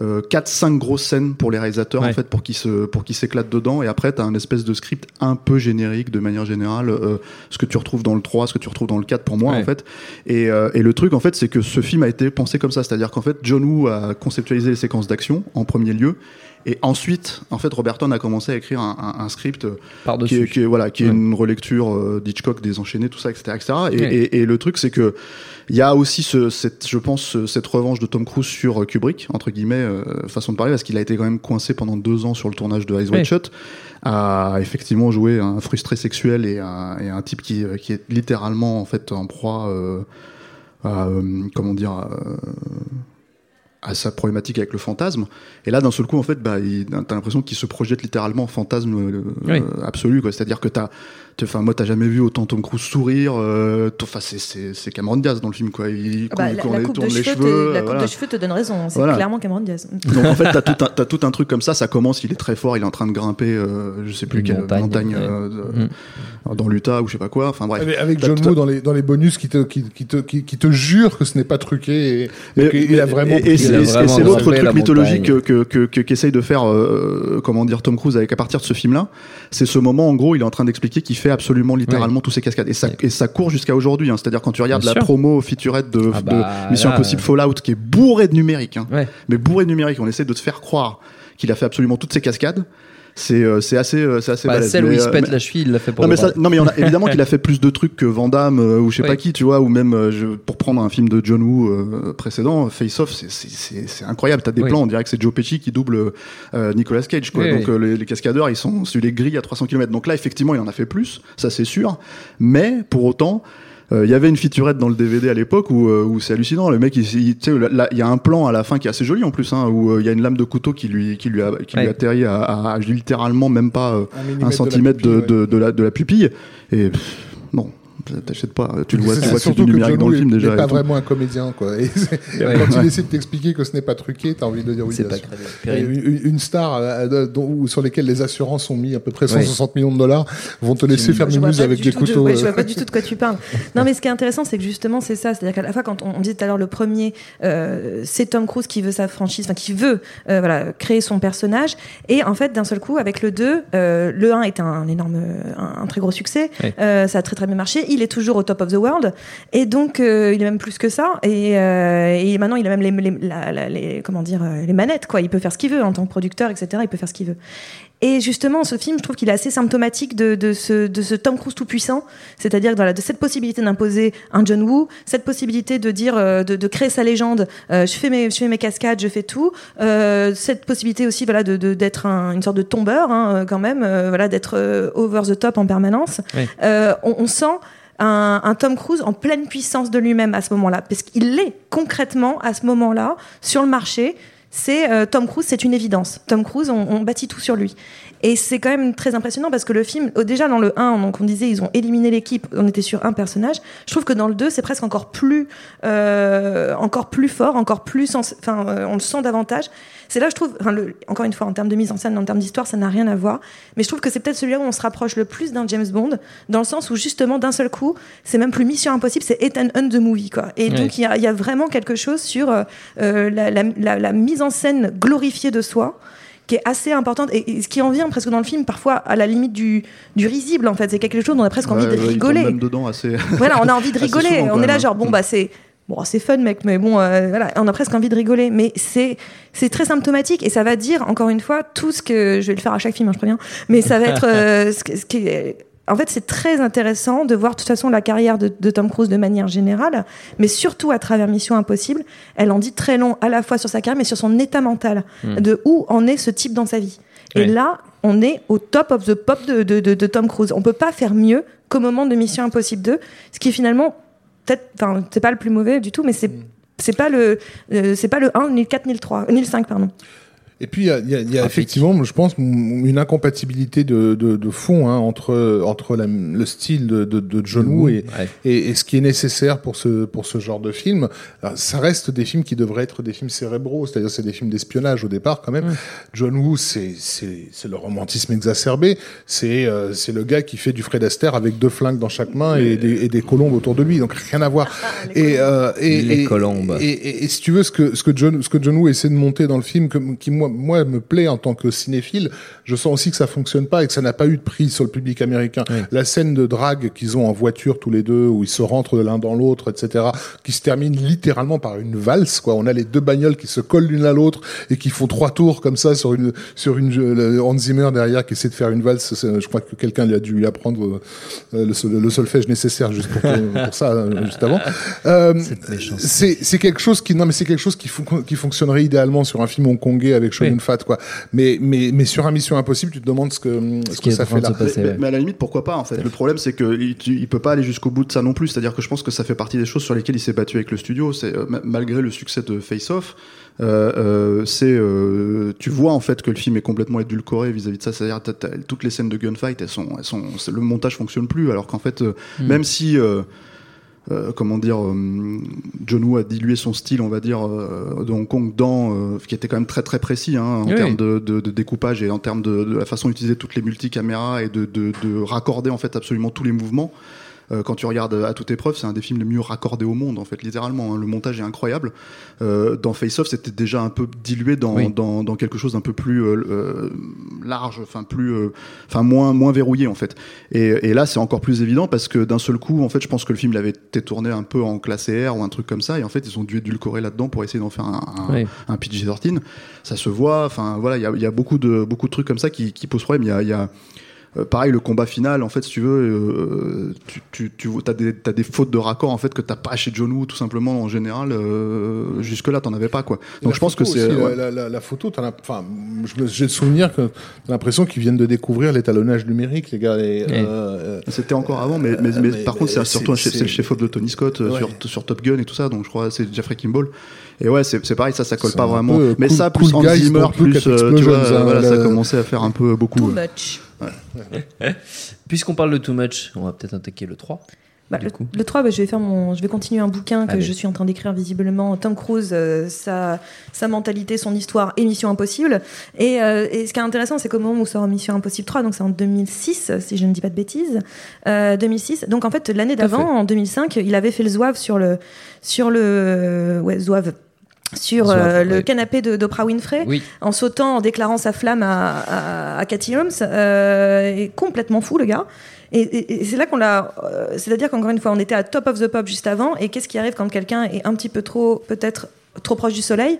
B: 4-5 grosses scènes pour les réalisateurs
A: Ouais.
B: en fait pour qu'ils se pour qu'ils s'éclatent dedans et après t'as un espèce de script un peu générique de manière générale euh, ce que tu retrouves dans le 3 ce que tu retrouves dans le 4 pour moi
A: Ouais.
B: en fait et, euh, et le truc en fait c'est que ce film a été pensé comme ça c'est-à-dire qu'en fait John Woo a conceptualisé les séquences d'action en premier lieu et ensuite en fait Roberton a commencé à écrire un, un- un script euh, qui est, qui est- voilà qui est
A: Ouais.
B: une relecture euh, d'Hitchcock des enchaînés tout ça etc etc et,
A: Ouais.
B: et, et le truc c'est que il y a aussi ce, cette, je pense, ce- cette revanche de Tom Cruise sur euh, Kubrick, entre guillemets, euh, façon de parler, parce qu'il a été quand même coincé pendant deux ans sur le tournage de Eyes Wide
A: Oui.
B: Shut, a effectivement joué un frustré sexuel et un, et un type qui, qui est littéralement en fait en proie euh, à, euh, comment dire, à, sa problématique avec le fantasme. Et là, d'un seul coup, en fait, bah, il- t'as l'impression qu'il se projette littéralement en fantasme euh,
A: Oui.
B: euh, absolu, quoi. C'est-à-dire que t'as, enfin, moi, t'as jamais vu autant Tom Cruise sourire. euh, Enfin, c'est, c'est, c'est Cameron Diaz dans le film, quoi. Il,
C: Ah bah,
B: il
C: la,
B: tourne
C: la
B: les-
C: coupe, de
B: tourne les
C: cheveux, te,
B: cheveux.
C: la
B: euh,
C: coupe
B: voilà.
C: de cheveux te donne raison. C'est
B: Voilà.
C: clairement Cameron Diaz.
B: Donc en fait, t'as tout, un, t'as tout un truc comme ça. Ça commence, il est très fort, il est en train de grimper, euh, je sais plus
A: Une
B: quelle
A: montagne,
B: montagne,
A: ouais.
B: euh, de-
A: Mm.
B: dans l'Utah ou je sais pas quoi. Enfin bref.
E: Avec, avec John Woo dans les, dans les bonus qui te, qui, qui te, qui, qui te jure que ce n'est pas truqué et, qu'il a vraiment
B: et,
E: pris-
B: et c'est
A: Il a
B: et
A: vraiment
B: c'est l'autre truc
A: la
B: mythologique
A: montagne.
B: que que qu'essaye de faire euh, comment dire Tom Cruise avec à partir de ce film là c'est ce moment en gros il est en train d'expliquer qu'il fait absolument littéralement tous ses cascades et ça
A: Ouais.
B: et ça court jusqu'à aujourd'hui hein. c'est-à-dire quand tu regardes
A: Bien
B: la
A: sûr.
B: promo featurette de,
A: Ah
B: de
A: bah,
B: Mission
A: là,
B: Impossible
A: euh.
B: Fallout qui est bourré de numérique hein.
A: Ouais.
B: mais bourré de numérique on essaie de te faire croire qu'il a fait absolument toutes ses cascades c'est euh, c'est assez euh, c'est assez
A: Bah,
B: balèze.
A: celle où il se
B: euh,
A: pète
B: mais-
A: la cheville, il l'a fait pour
B: non mais, ça, non mais a (laughs) évidemment qu'il a fait plus de trucs que Van Damme euh, ou je sais
A: Oui.
B: pas qui tu vois ou même euh, je, pour prendre un film de John Woo euh, précédent Face Off c'est- c'est c'est- c'est incroyable t'as des
A: Oui.
B: plans on dirait que c'est Joe Pesci qui double euh, Nicolas Cage quoi
A: Oui,
B: donc euh, les, les cascadeurs ils sont sur les grilles à 300 km donc là effectivement il en a fait plus ça c'est sûr mais pour autant il y avait une featurette dans le DVD à l'époque où, euh, où c'est hallucinant. Le mec, il, il- y a un plan à la fin qui est assez joli en plus, hein, où euh, il y a une lame de couteau qui lui, qui lui, a, qui lui atterrit à, à- à littéralement même pas euh,
E: Un de la
B: centimètre de,
E: pupille,
B: de, de la, de la pupille. Et pff, non, t'achètes pas. Tu le vois, tu vois que du
E: que
B: numérique dans le film déjà.
E: pas vraiment un comédien, quoi. (laughs) Quand
B: Ouais.
E: il essaie de t'expliquer que ce n'est pas truqué, t'as envie de dire oui,
A: C'est pas
E: Une, star euh, euh, sur lesquelles les assurances ont mis à peu près 160 millions de dollars vont te laisser faire
C: pas
E: avec des couteaux.
C: je
E: euh.
C: vois pas du tout de quoi tu parles. Non, mais ce qui est intéressant, c'est que justement, c'est ça. C'est-à-dire qu'à la fois, quand on, disait tout à l'heure, le premier, c'est Tom Cruise qui veut sa franchise, enfin, qui veut voilà, créer son personnage. Et en fait, d'un seul coup, avec le 2, euh, le 1 est un énorme, un, très gros succès. Ça a très très bien marché. Il est toujours au top of the world. Et donc, euh, il est même plus que ça. Et, euh, et maintenant, il a même les, les, la- la- les- comment dire, euh, les manettes, quoi. Il peut faire ce qu'il veut en tant que producteur, etc. Il peut faire ce qu'il veut. Et justement, ce film, je trouve qu'il est assez symptomatique de, de, ce, de ce Tom Cruise tout puissant, c'est-à-dire voilà, de cette possibilité d'imposer un John Woo, cette possibilité de dire, de, de créer sa légende. euh, je fais mes, je fais mes cascades, je fais tout. Euh, cette possibilité aussi, voilà, de de- d'être un- une sorte de tombeur, hein, quand même, euh, voilà, d'être over the top en permanence.
A: Oui.
C: On, on sent un, Tom Cruise en pleine puissance de lui-même à ce moment-là, parce qu'il l'est concrètement à ce moment-là sur le marché. C'est euh, Tom Cruise, c'est une évidence. Tom Cruise, on, bâtit tout sur lui. Et c'est quand même très impressionnant parce que le film, oh, déjà dans le 1, donc on disait ils ont éliminé l'équipe, on était sur un personnage. Je trouve que dans le 2, c'est presque encore plus, euh, encore plus fort, encore plus, enfin, euh, on le sent davantage. C'est là, je trouve, enfin, le- encore une fois, en termes de mise en scène, en termes d'histoire, ça n'a rien à voir. Mais je trouve que c'est peut-être celui-là où on se rapproche le plus d'un James Bond, dans le sens où justement, d'un seul coup, c'est même plus Mission Impossible, c'est Ethan Hunt the Movie, quoi. Et donc, il y, a- il y a vraiment quelque chose sur euh, euh, la, la- la- la mise en scène glorifiée de soi qui est assez importante et, ce qui en vient presque dans le film parfois à la limite du, du risible en fait c'est quelque chose dont on a presque envie de
B: ouais,
C: rigoler
B: même dedans assez.
C: voilà, on a envie de (laughs) rigoler.
B: souvent,
C: on est là genre bon bah c'est bon c'est fun mec, mais bon euh, voilà, on a presque envie de rigoler. Mais c'est c'est très symptomatique et ça va dire encore une fois tout ce que je vais le faire à chaque film, hein, je préviens. Mais ça va être euh, (laughs) ce, qui est en fait, c'est très intéressant de voir de toute façon la carrière de, de Tom Cruise de manière générale, mais surtout à travers Mission Impossible. Elle en dit très long à la fois sur sa carrière, mais sur son état mental, de où en est ce type dans sa vie. Et
A: Ouais.
C: là, on est au top of the pop de, de, de- de Tom Cruise. On peut pas faire mieux qu'au moment de Mission Impossible 2, ce qui est finalement peut-être, enfin, c'est pas le plus mauvais du tout, mais c'est c'est pas le euh, c'est pas le 1 ni le 4 ni le 3 ni le 5 pardon.
E: Et puis il y a, il y a- il y a effectivement, je pense, une incompatibilité de, de, de fond hein, entre entre la- le style de, de, de John Woo et,
A: Ouais.
E: et, et ce qui est nécessaire pour ce pour ce genre de film. Alors, ça reste des films qui devraient être des films cérébraux, c'est-à-dire c'est des films d'espionnage au départ quand même. John Woo, c'est c'est c'est le romantisme exacerbé. C'est euh, c'est le gars qui fait du Fred Astaire avec deux flingues dans chaque main et des, et des colombes autour de lui, donc rien à voir. (laughs) et, euh, et
A: Les
E: et-
A: colombes.
E: Et, et, et si tu veux, ce que ce que John ce que John Woo essaie de monter dans le film, que, qui moi moi me plaît en tant que cinéphile, je sens aussi que ça fonctionne pas et que ça n'a pas eu de prise sur le public américain. La scène de drague qu'ils ont en voiture tous les deux, où ils se rentrent de l'un dans l'autre, etc., qui se termine littéralement par une valse. Quoi, on a les deux bagnoles qui se collent l'une à l'autre et qui font trois tours comme ça sur une sur une Hans Zimmer derrière qui essaie de faire une valse. Je crois que quelqu'un lui a dû lui apprendre euh, le, sol- le solfège nécessaire juste pour, ça euh, juste avant. Euh, c'est c'est quelque chose qui non mais c'est quelque chose qui fon- qui fonctionnerait idéalement sur un film hongkongais avec Shogun
A: Oui.
E: Fat quoi. Mais mais mais sur un Mission Impossible, tu te demandes ce que ce, que ça fait
A: de
E: là.
A: se passer.
B: mais,
A: ouais.
B: mais à la limite, pourquoi pas en fait Le problème, c'est qu'il il peut pas aller jusqu'au bout de ça non plus. C'est-à-dire que je pense que ça fait partie des choses sur lesquelles il s'est battu avec le studio. C'est euh, ma- malgré le succès de Face Off. Euh, euh, c'est euh, tu vois en fait que le film est complètement édulcoré vis-à-vis de ça c'est-à-dire t'as- t'as- toutes les scènes de gunfight elles sont elles sont le montage fonctionne plus alors qu'en fait euh, même si euh, comment dire, euh, John Woo a dilué son style, on va dire, euh, de Hong Kong dans, euh, qui était quand même très très précis hein, en
A: Oui.
B: termes de, de, de découpage et en termes de, de la façon d'utiliser toutes les multicaméras et de, de, de raccorder en fait absolument tous les mouvements. Euh, quand tu regardes à toute épreuve, c'est un des films les mieux raccordés au monde, en fait, littéralement. hein. Le montage est incroyable. Euh, dans Face Off, c'était déjà un peu dilué dans,
A: Oui.
B: dans, dans quelque chose d'un peu plus euh, large, enfin plus, enfin moins moins verrouillé en fait. Et, et là, c'est encore plus évident parce que d'un seul coup, en fait, je pense que le film il avait été tourné un peu en classe R ou un truc comme ça, et en fait, ils ont dû édulcorer là-dedans pour essayer d'en faire un, un,
A: Oui.
B: un PG-13. Ça se voit. Enfin, voilà, il y a, il y a beaucoup de beaucoup de trucs comme ça qui, qui posent problème. Il y a, il y a euh, pareil, le combat final, en fait, si tu veux, euh, tu, tu, tu as, des, t'as des fautes de raccord en fait que t'as pas chez John Woo, tout simplement en général. Euh, jusque là, t'en avais pas quoi. Donc
E: La
B: je pense que
E: photo
B: c'est ouais.
E: la, la, la photo. t'en as- Enfin, j'ai le souvenir que t'as l'impression qu'ils viennent de découvrir l'étalonnage numérique, les gars. les,
A: Oui.
E: euh,
B: C'était encore avant, mais, mais, mais,
E: mais-
B: par contre, c'est surtout un
E: c'est-
B: chef- c'est le chef-op de Tony Scott euh,
E: Ouais.
B: sur, sur Top Gun et tout ça, donc je crois que c'est Jeffrey Kimball. Et ouais, c'est c'est pareil, ça, ça colle pas vraiment. Mais
E: cool-
B: ça, plus
E: cool
B: Hans Zimmer, plus, euh, tu vois,
E: hein,
B: voilà, ça commençait à faire un peu beaucoup.
C: Too
B: euh.
A: Puisqu'on parle de too much, on va peut-être attaquer le 3.
C: Bah, le, le 3, bah, je vais faire mon, je vais continuer un bouquin que
A: Allez.
C: je suis en train d'écrire visiblement. Tom Cruise, euh, sa, sa mentalité, son histoire et Mission Impossible. Et, euh, et ce qui est intéressant, c'est qu'au moment où sort Mission Impossible 3, donc c'est en 2006, si je ne dis pas de bêtises, euh, 2006. Donc en fait, l'année d'avant, en 2005, il avait fait le zouave sur le, sur le, ouais, zouave. Sur euh, le
A: ouais.
C: canapé de- d'Oprah Winfrey,
A: Oui.
C: en sautant, en déclarant sa flamme à, à, à Cathy Holmes, euh, et complètement fou le gars. Et, et- et c'est là qu'on l'a. euh, C'est-à-dire qu'encore une fois, on était à top of the pop juste avant. Et qu'est-ce qui arrive quand quelqu'un est un petit peu trop, peut-être trop proche du soleil?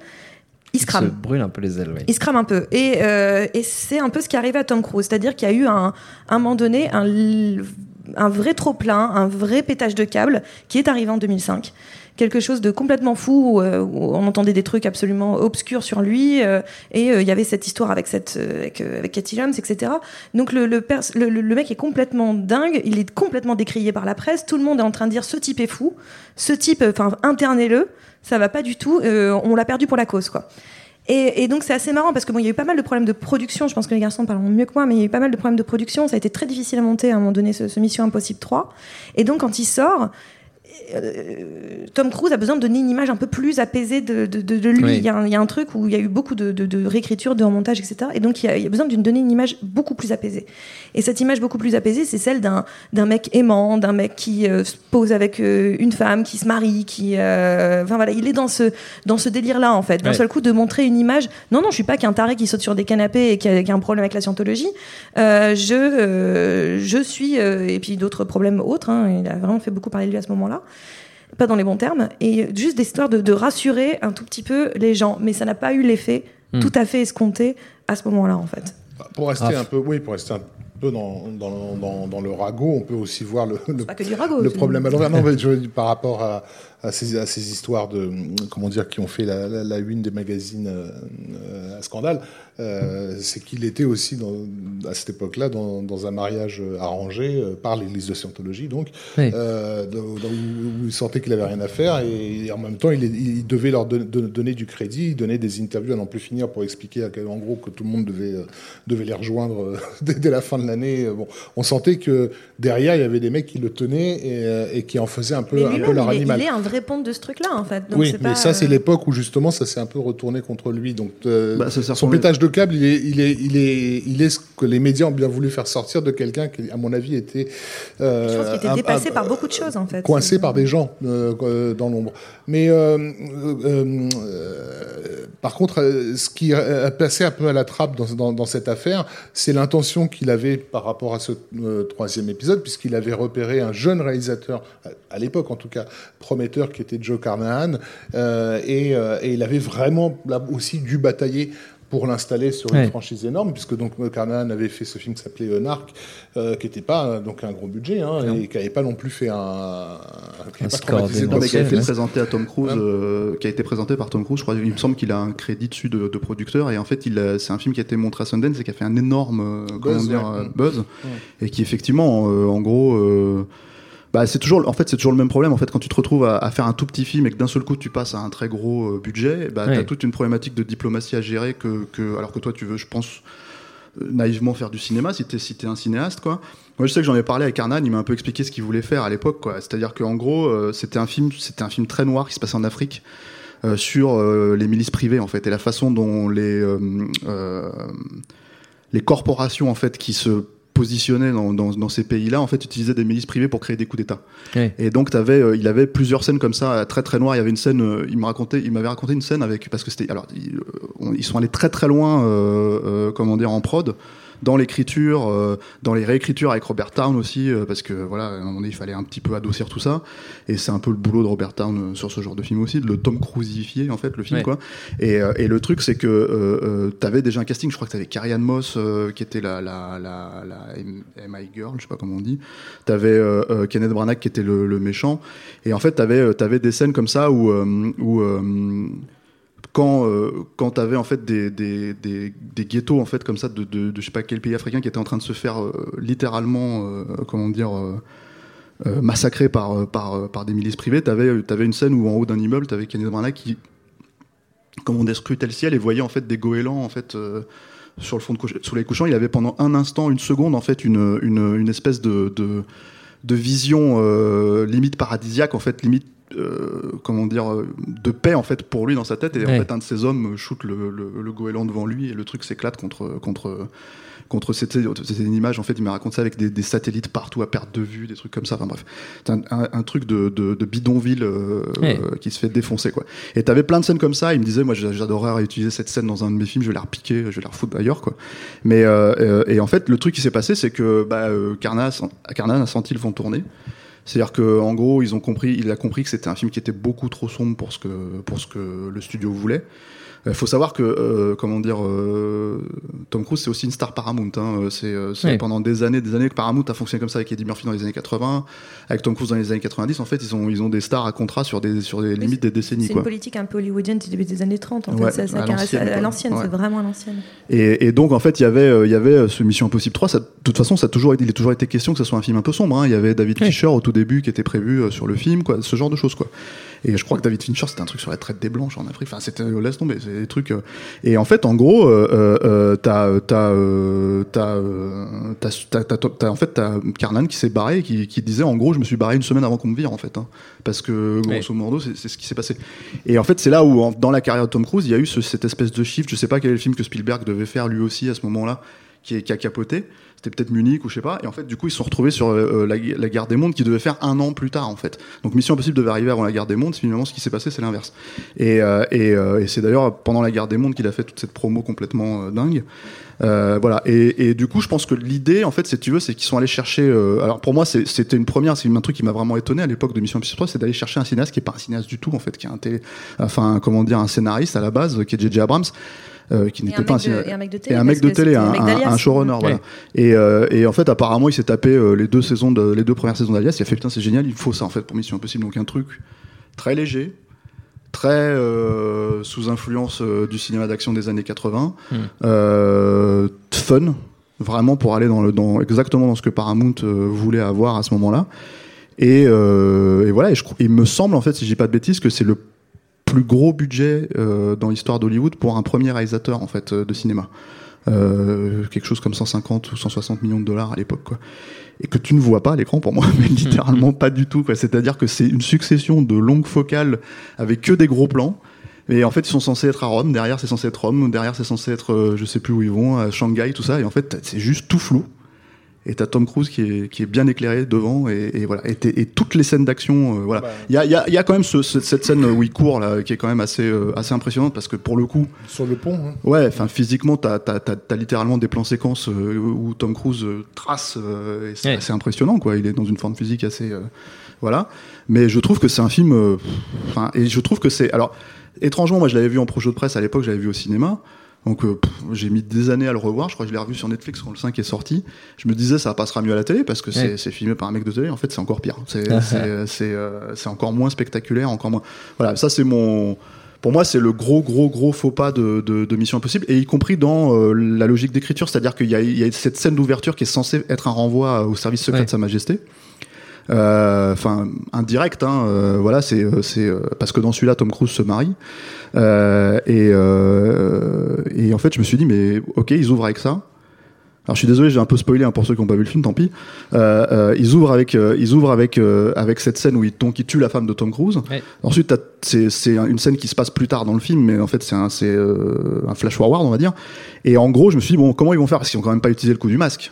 C: Il se
A: se
C: crame.
A: brûle un peu les ailes, oui.
C: Il se crame un peu. Et, euh, et c'est un peu ce qui est arrivé à Tom Cruise. C'est-à-dire qu'il y a eu un, un moment donné un vrai trop-plein, un vrai pétage de câble qui est arrivé en 2005. Quelque chose de complètement fou, où, euh, où on entendait des trucs absolument obscurs sur lui, euh, et euh, il y avait cette histoire avec, cette, avec, avec Cathy Holmes, etc. Donc le, le, mec est complètement dingue, il est complètement décrié par la presse, tout le monde est en train de dire ce type est fou, ce type, enfin, internez-le, ça va pas du tout, on l'a perdu pour la cause, quoi. Et, donc c'est assez marrant parce que bon, il y a eu pas mal de problèmes de production. Je pense que les garçons parleront mieux que moi, mais il y a eu pas mal de problèmes de production. Ça a été très difficile à monter à un moment donné ce Mission Impossible 3. Et donc quand il sort, euh, Tom Cruise a besoin de donner une image un peu plus apaisée de, de, de- de lui.
A: Oui.
C: Il, y a un, il y a un truc où il y a eu beaucoup de, réécriture, de remontage, etc. Et donc il y a, il y a besoin de donner une image beaucoup plus apaisée. Et cette image beaucoup plus apaisée, c'est celle d'un d'un mec aimant, d'un mec qui euh, se pose avec euh, une femme, qui se marie, qui, euh, enfin voilà, il est dans ce dans ce délire-là en fait. D'un
A: Ouais.
C: seul coup, de montrer une image. Non, non, je suis pas qu'un taré qui saute sur des canapés et qui a, qui a un problème avec la scientologie. Euh, je euh, je suis euh, et puis d'autres problèmes autres. hein. il a vraiment fait beaucoup parler de lui à ce moment-là pas dans les bons termes, et juste des histoires de, de rassurer un tout petit peu les gens. Mais ça n'a pas eu l'effet
A: Hmm.
C: tout à fait escompté à ce moment-là, en fait.
E: Pour rester
A: Raph.
E: un peu, oui, pour rester un peu dans, dans, dans, dans le ragot, on peut aussi voir le, le,
C: Pas que du ragot.
E: le
C: c'est-
E: problème à l'envers. Non, mais je veux dire, par rapport à, à, ces, à ces histoires de, comment dire, qui ont fait la, la, la une des magazines euh, euh, à scandale, euh, c'est qu'il était aussi dans, à cette époque-là dans, dans un mariage arrangé euh, par l'Église de Scientologie, donc
A: Oui.
E: euh, dans- dans- où, où il sentait qu'il avait rien à faire et, en même temps il, est- il devait leur don- don- donner du crédit, il donnait des interviews à n'en plus finir pour expliquer à quel, en gros que tout le monde devait, euh, devait les rejoindre (laughs) dès, dès la fin de l'année. Bon, on sentait que derrière il y avait des mecs qui le tenaient et, et qui en faisaient un peu,
C: Mais
E: un peu leur
C: il, est-
E: animal.
C: il est un vrai ponte de ce truc-là, en fait. Donc
E: oui, mais
C: pas,
E: ça c'est l'époque où justement ça s'est un peu retourné contre lui. Donc euh,
B: Bah, ça
E: son pétage de câble, il est, il est, il est, il est ce que les médias ont bien voulu faire sortir de quelqu'un qui, à mon avis, était. euh,
C: Je pense qu'il était
E: un-
C: dépassé
E: un-
C: par beaucoup de choses, en fait.
E: coincé par des gens euh, euh, dans l'ombre. Mais euh, par contre, ce qui a passé un peu à la trappe dans, dans, dans cette affaire, c'est l'intention qu'il avait par rapport à ce troisième épisode, puisqu'il avait repéré un jeune réalisateur, à, l'époque en tout cas, prometteur, qui était Joe Carnahan, et, et il avait vraiment là aussi dû batailler pour l'installer sur
A: Ouais.
E: une franchise énorme, puisque donc Carnahan avait fait ce film qui s'appelait euh, Narc, euh, qui n'était pas euh, donc un gros budget, hein, et qui n'avait pas non plus fait un, qui
A: Un
E: pas traumatisé
B: Non, mais qui a été
A: ouais.
B: présenté à Tom Cruise,
E: Ouais.
B: euh, qui a été présenté par Tom Cruise. Je crois, il me semble qu'il a un crédit dessus de, de producteur et en fait, il a- c'est un film qui a été montré à Sundance et qui a fait un énorme euh, comment
E: Buzz,
B: dire,
E: ouais.
B: buzz et qui effectivement, euh, en gros. euh, bah, c'est toujours, en fait, c'est toujours le même problème. En fait, quand tu te retrouves à, à faire un tout petit film et que d'un seul coup tu passes à un très gros euh, budget, bah,
A: Ouais.
B: t'as toute une problématique de diplomatie à gérer que, que, alors que toi, tu veux, je pense, euh, naïvement faire du cinéma si t'es si t'es un cinéaste, quoi. Moi, je sais que j'en ai parlé avec Arnan, il m'a un peu expliqué ce qu'il voulait faire à l'époque, quoi. C'est-à-dire qu'en gros, euh, c'était un film, c'était un film très noir qui se passait en Afrique. euh, sur euh, les milices privées en fait et la façon dont les les corporations en fait qui se positionnaient dans, dans, dans ces pays-là en fait utilisaient des milices privées pour créer des coups d'État.
A: Ouais.
B: Et donc t'avais, euh, il avait plusieurs scènes comme ça, très très noires. Il y avait une scène, euh, il m'avait raconté une scène avec parce que c'était, alors ils, euh, on- ils sont allés très très loin, euh, comment dire, en prod, dans l'écriture, euh, dans les réécritures avec Robert Town aussi, euh, parce que voilà, à un moment donné, il fallait un petit peu adossir tout ça. Et c'est un peu le boulot de Robert Town euh, sur ce genre de film aussi, de le Tom Cruisifier en fait le film
A: Ouais.
B: quoi. Et, et le truc c'est que euh, t'avais déjà un casting, je crois que t'avais Carrie Ann Moss qui était la la la, la M- MI girl, je sais pas comment on dit. T'avais Kenneth Branagh qui était le, le méchant. Et en fait t'avais t'avais des scènes comme ça où où quand euh, quand t'avais en fait des, des, des, ghettos en fait comme ça de, de, de je sais pas quel pays africain qui était en train de se faire euh, littéralement euh, comment dire euh, massacrés par par par des milices privées t'avais t'avais une scène où en haut d'un immeuble t'avais Kenneth Branagh qui comment on scrutait le ciel et voyait en fait des goélands en fait sur le fond de sous les couchants. Il avait pendant un instant une seconde en fait une une, une espèce de, de de vision limite paradisiaque en fait limite euh, comment dire de paix en fait pour lui dans sa tête. Et
A: Ouais.
B: en fait un de ses hommes shoot le, le, le goéland devant lui et le truc s'éclate contre contre contre c'était c'était une image. En fait il m'a raconté ça avec des, des satellites partout à perte de vue des trucs comme ça. Enfin bref. C'est un, un, un truc de, de, de bidonville euh,
A: Ouais.
B: euh, qui se fait défoncer quoi. Et t'avais plein de scènes comme ça. Il me disait moi j'a- j'adorerais utiliser cette scène dans un de mes films. Je vais la repiquer je vais la refoutre ailleurs quoi. Mais euh, et en fait le truc qui s'est passé c'est que bah, Carnas Carnan a senti le vent tourner c'est-à-dire que en gros, ils ont compris, il a compris que c'était un film qui était beaucoup trop sombre pour ce que pour ce que le studio voulait. Il faut savoir que euh, comment dire, euh, Tom Cruise c'est aussi une star Paramount. Hein, Euh, c'est euh,
A: Oui.
B: pendant des années, des années que Paramount a fonctionné comme ça avec Eddie Murphy dans les années 80, avec Tom Cruise dans les années 90. En fait, ils ont ils ont des stars à contrat sur des sur des limites des décennies
C: C'est une politique un peu hollywoodienne du début des années 30. En
B: Ouais,
C: fait. Ça, ça
B: à
C: caresse
B: l'ancienne, Ouais.
C: c'est vraiment à l'ancienne.
B: Et, et donc en fait il y avait euh, il y avait euh, ce Mission Impossible 3 ça, de toute façon ça a toujours il a toujours été question que ce soit un film un peu sombre hein. il y avait David
A: Oui.
B: Fincher au tout début qui était prévu euh, sur le film quoi ce genre de choses quoi et je crois que David Fincher c'était un truc sur la traite des blanches en Afrique enfin c'était euh, laisse tomber des trucs euh. et en fait en gros t'as t'as en fait t'as Carnan qui s'est barré et qui, qui disait en gros je me suis barré une semaine avant qu'on me vire en fait hein. parce que grosso modo c'est c'est ce qui s'est passé et en fait, c'est là où, en- dans la carrière de Tom Cruise, il y a eu ce- cette espèce de shift. Je sais pas quel est le film que Spielberg devait faire lui aussi à ce moment-là, qui, a capoté. C'était peut-être Munich ou je sais pas. Et en fait, du coup, ils se sont retrouvés sur euh, la, la guerre des mondes qui devait faire un an plus tard, en fait. Donc, Mission Impossible devait arriver avant la guerre des mondes. Finalement, ce qui s'est passé, c'est l'inverse. Et, euh, euh, c'est d'ailleurs pendant la guerre des mondes qu'il a fait toute cette promo complètement euh, dingue. Euh, voilà. Et, du coup, je pense que l'idée, en fait, si tu veux, c'est qu'ils sont allés chercher. euh, alors pour moi, c'était une première, c'est un truc qui m'a vraiment étonné à l'époque de Mission Impossible 3, c'est d'aller chercher un cinéaste qui est pas un cinéaste du tout, en fait, qui est un télé, enfin, comment dire, un scénariste à la base, qui est J.J. Abrams. Euh, qui n'était
C: un
B: pas
C: de- et un mec de télé,
B: et un mec de télé, un,
C: mec
B: un- un showrunner, voilà. Et, euh, et en fait, apparemment, il s'est tapé euh, les deux saisons, de, les deux premières saisons d'Alias. Il a fait putain, c'est génial, il faut ça en fait pour Mission Impossible. Donc un truc très léger, très euh, sous influence euh, du cinéma d'action des années 80,
A: Hmm.
B: euh, fun, vraiment pour aller dans le, dans exactement dans ce que Paramount euh, voulait avoir à ce moment-là. Et, euh, et voilà, et je, il me semble en fait, si j'ai pas de bêtises, que c'est le plus gros budget euh, dans l'histoire d'Hollywood pour un premier réalisateur en fait euh, de cinéma. Euh, quelque chose comme 150 ou 160 millions de dollars à l'époque quoi. Et que tu ne vois pas à l'écran pour moi, (laughs) mais littéralement pas du tout quoi. C'est-à-dire que c'est une succession de longues focales avec que des gros plans. Et en fait, ils sont censés être à Rome. Derrière, c'est censé être Rome. Derrière, c'est censé être, euh, je sais plus où ils vont, à Shanghai, tout ça. Et en fait, c'est juste tout flou. Et t'as Tom Cruise qui est, qui est bien éclairé devant. Et, et voilà. Et, t'es- et toutes les scènes d'action, euh, voilà. Il y a, il y, a, il y a quand même ce- ce- cette scène où il court là, qui est quand même assez, euh, assez impressionnante parce que pour le coup,
E: Sur le pont. hein.
B: Ouais, enfin physiquement, t'as as, as, littéralement des plans séquences euh, où Tom Cruise euh, trace, euh, et c'est
A: Ouais.
B: assez impressionnant, quoi. Il est dans une forme physique assez, euh, voilà. Mais je trouve que c'est un film, euh, enfin, et je trouve que c'est, alors, étrangement, moi je l'avais vu en projet de presse à l'époque, je l'avais vu au cinéma. Donc euh, j'ai mis des années à le revoir. Je crois que je l'ai revu sur Netflix quand le 5 est sorti. Je me disais ça passera mieux à la télé parce que c'est
A: Ouais.
B: filmé par un mec de télé. En fait, c'est encore pire. C'est
A: Ah,
B: c'est c'est euh, encore moins spectaculaire, encore moins. Voilà, ça c'est mon. Pour moi, c'est le gros, gros, gros faux pas de, de, de Mission Impossible, et y compris dans euh, la logique d'écriture, c'est-à-dire qu'il y, y a cette scène d'ouverture qui est censée être un renvoi au service secret
A: Ouais.
B: de Sa Majesté. Euh, Enfin, indirect, hein, euh, voilà, c'est euh, c'est euh, parce que dans celui-là, Tom Cruise se marie, Euh, et euh, et en fait, je me suis dit, mais ok, ils ouvrent avec ça. Alors je suis désolé, j'ai un peu spoilé hein, pour ceux qui n'ont pas vu le film, tant pis. Euh, euh, ils ouvrent avec, euh, ils ouvrent avec euh, avec cette scène où ils, donc, ils tuent la femme de Tom Cruise.
A: Ouais.
B: Ensuite, c'est c'est un- une scène qui se passe plus tard dans le film, mais en fait c'est un c'est euh, un flash forward, on va dire. Et en gros, je me suis dit bon, comment ils vont faire? Parce qu'ils ont quand même pas utilisé le coup du masque.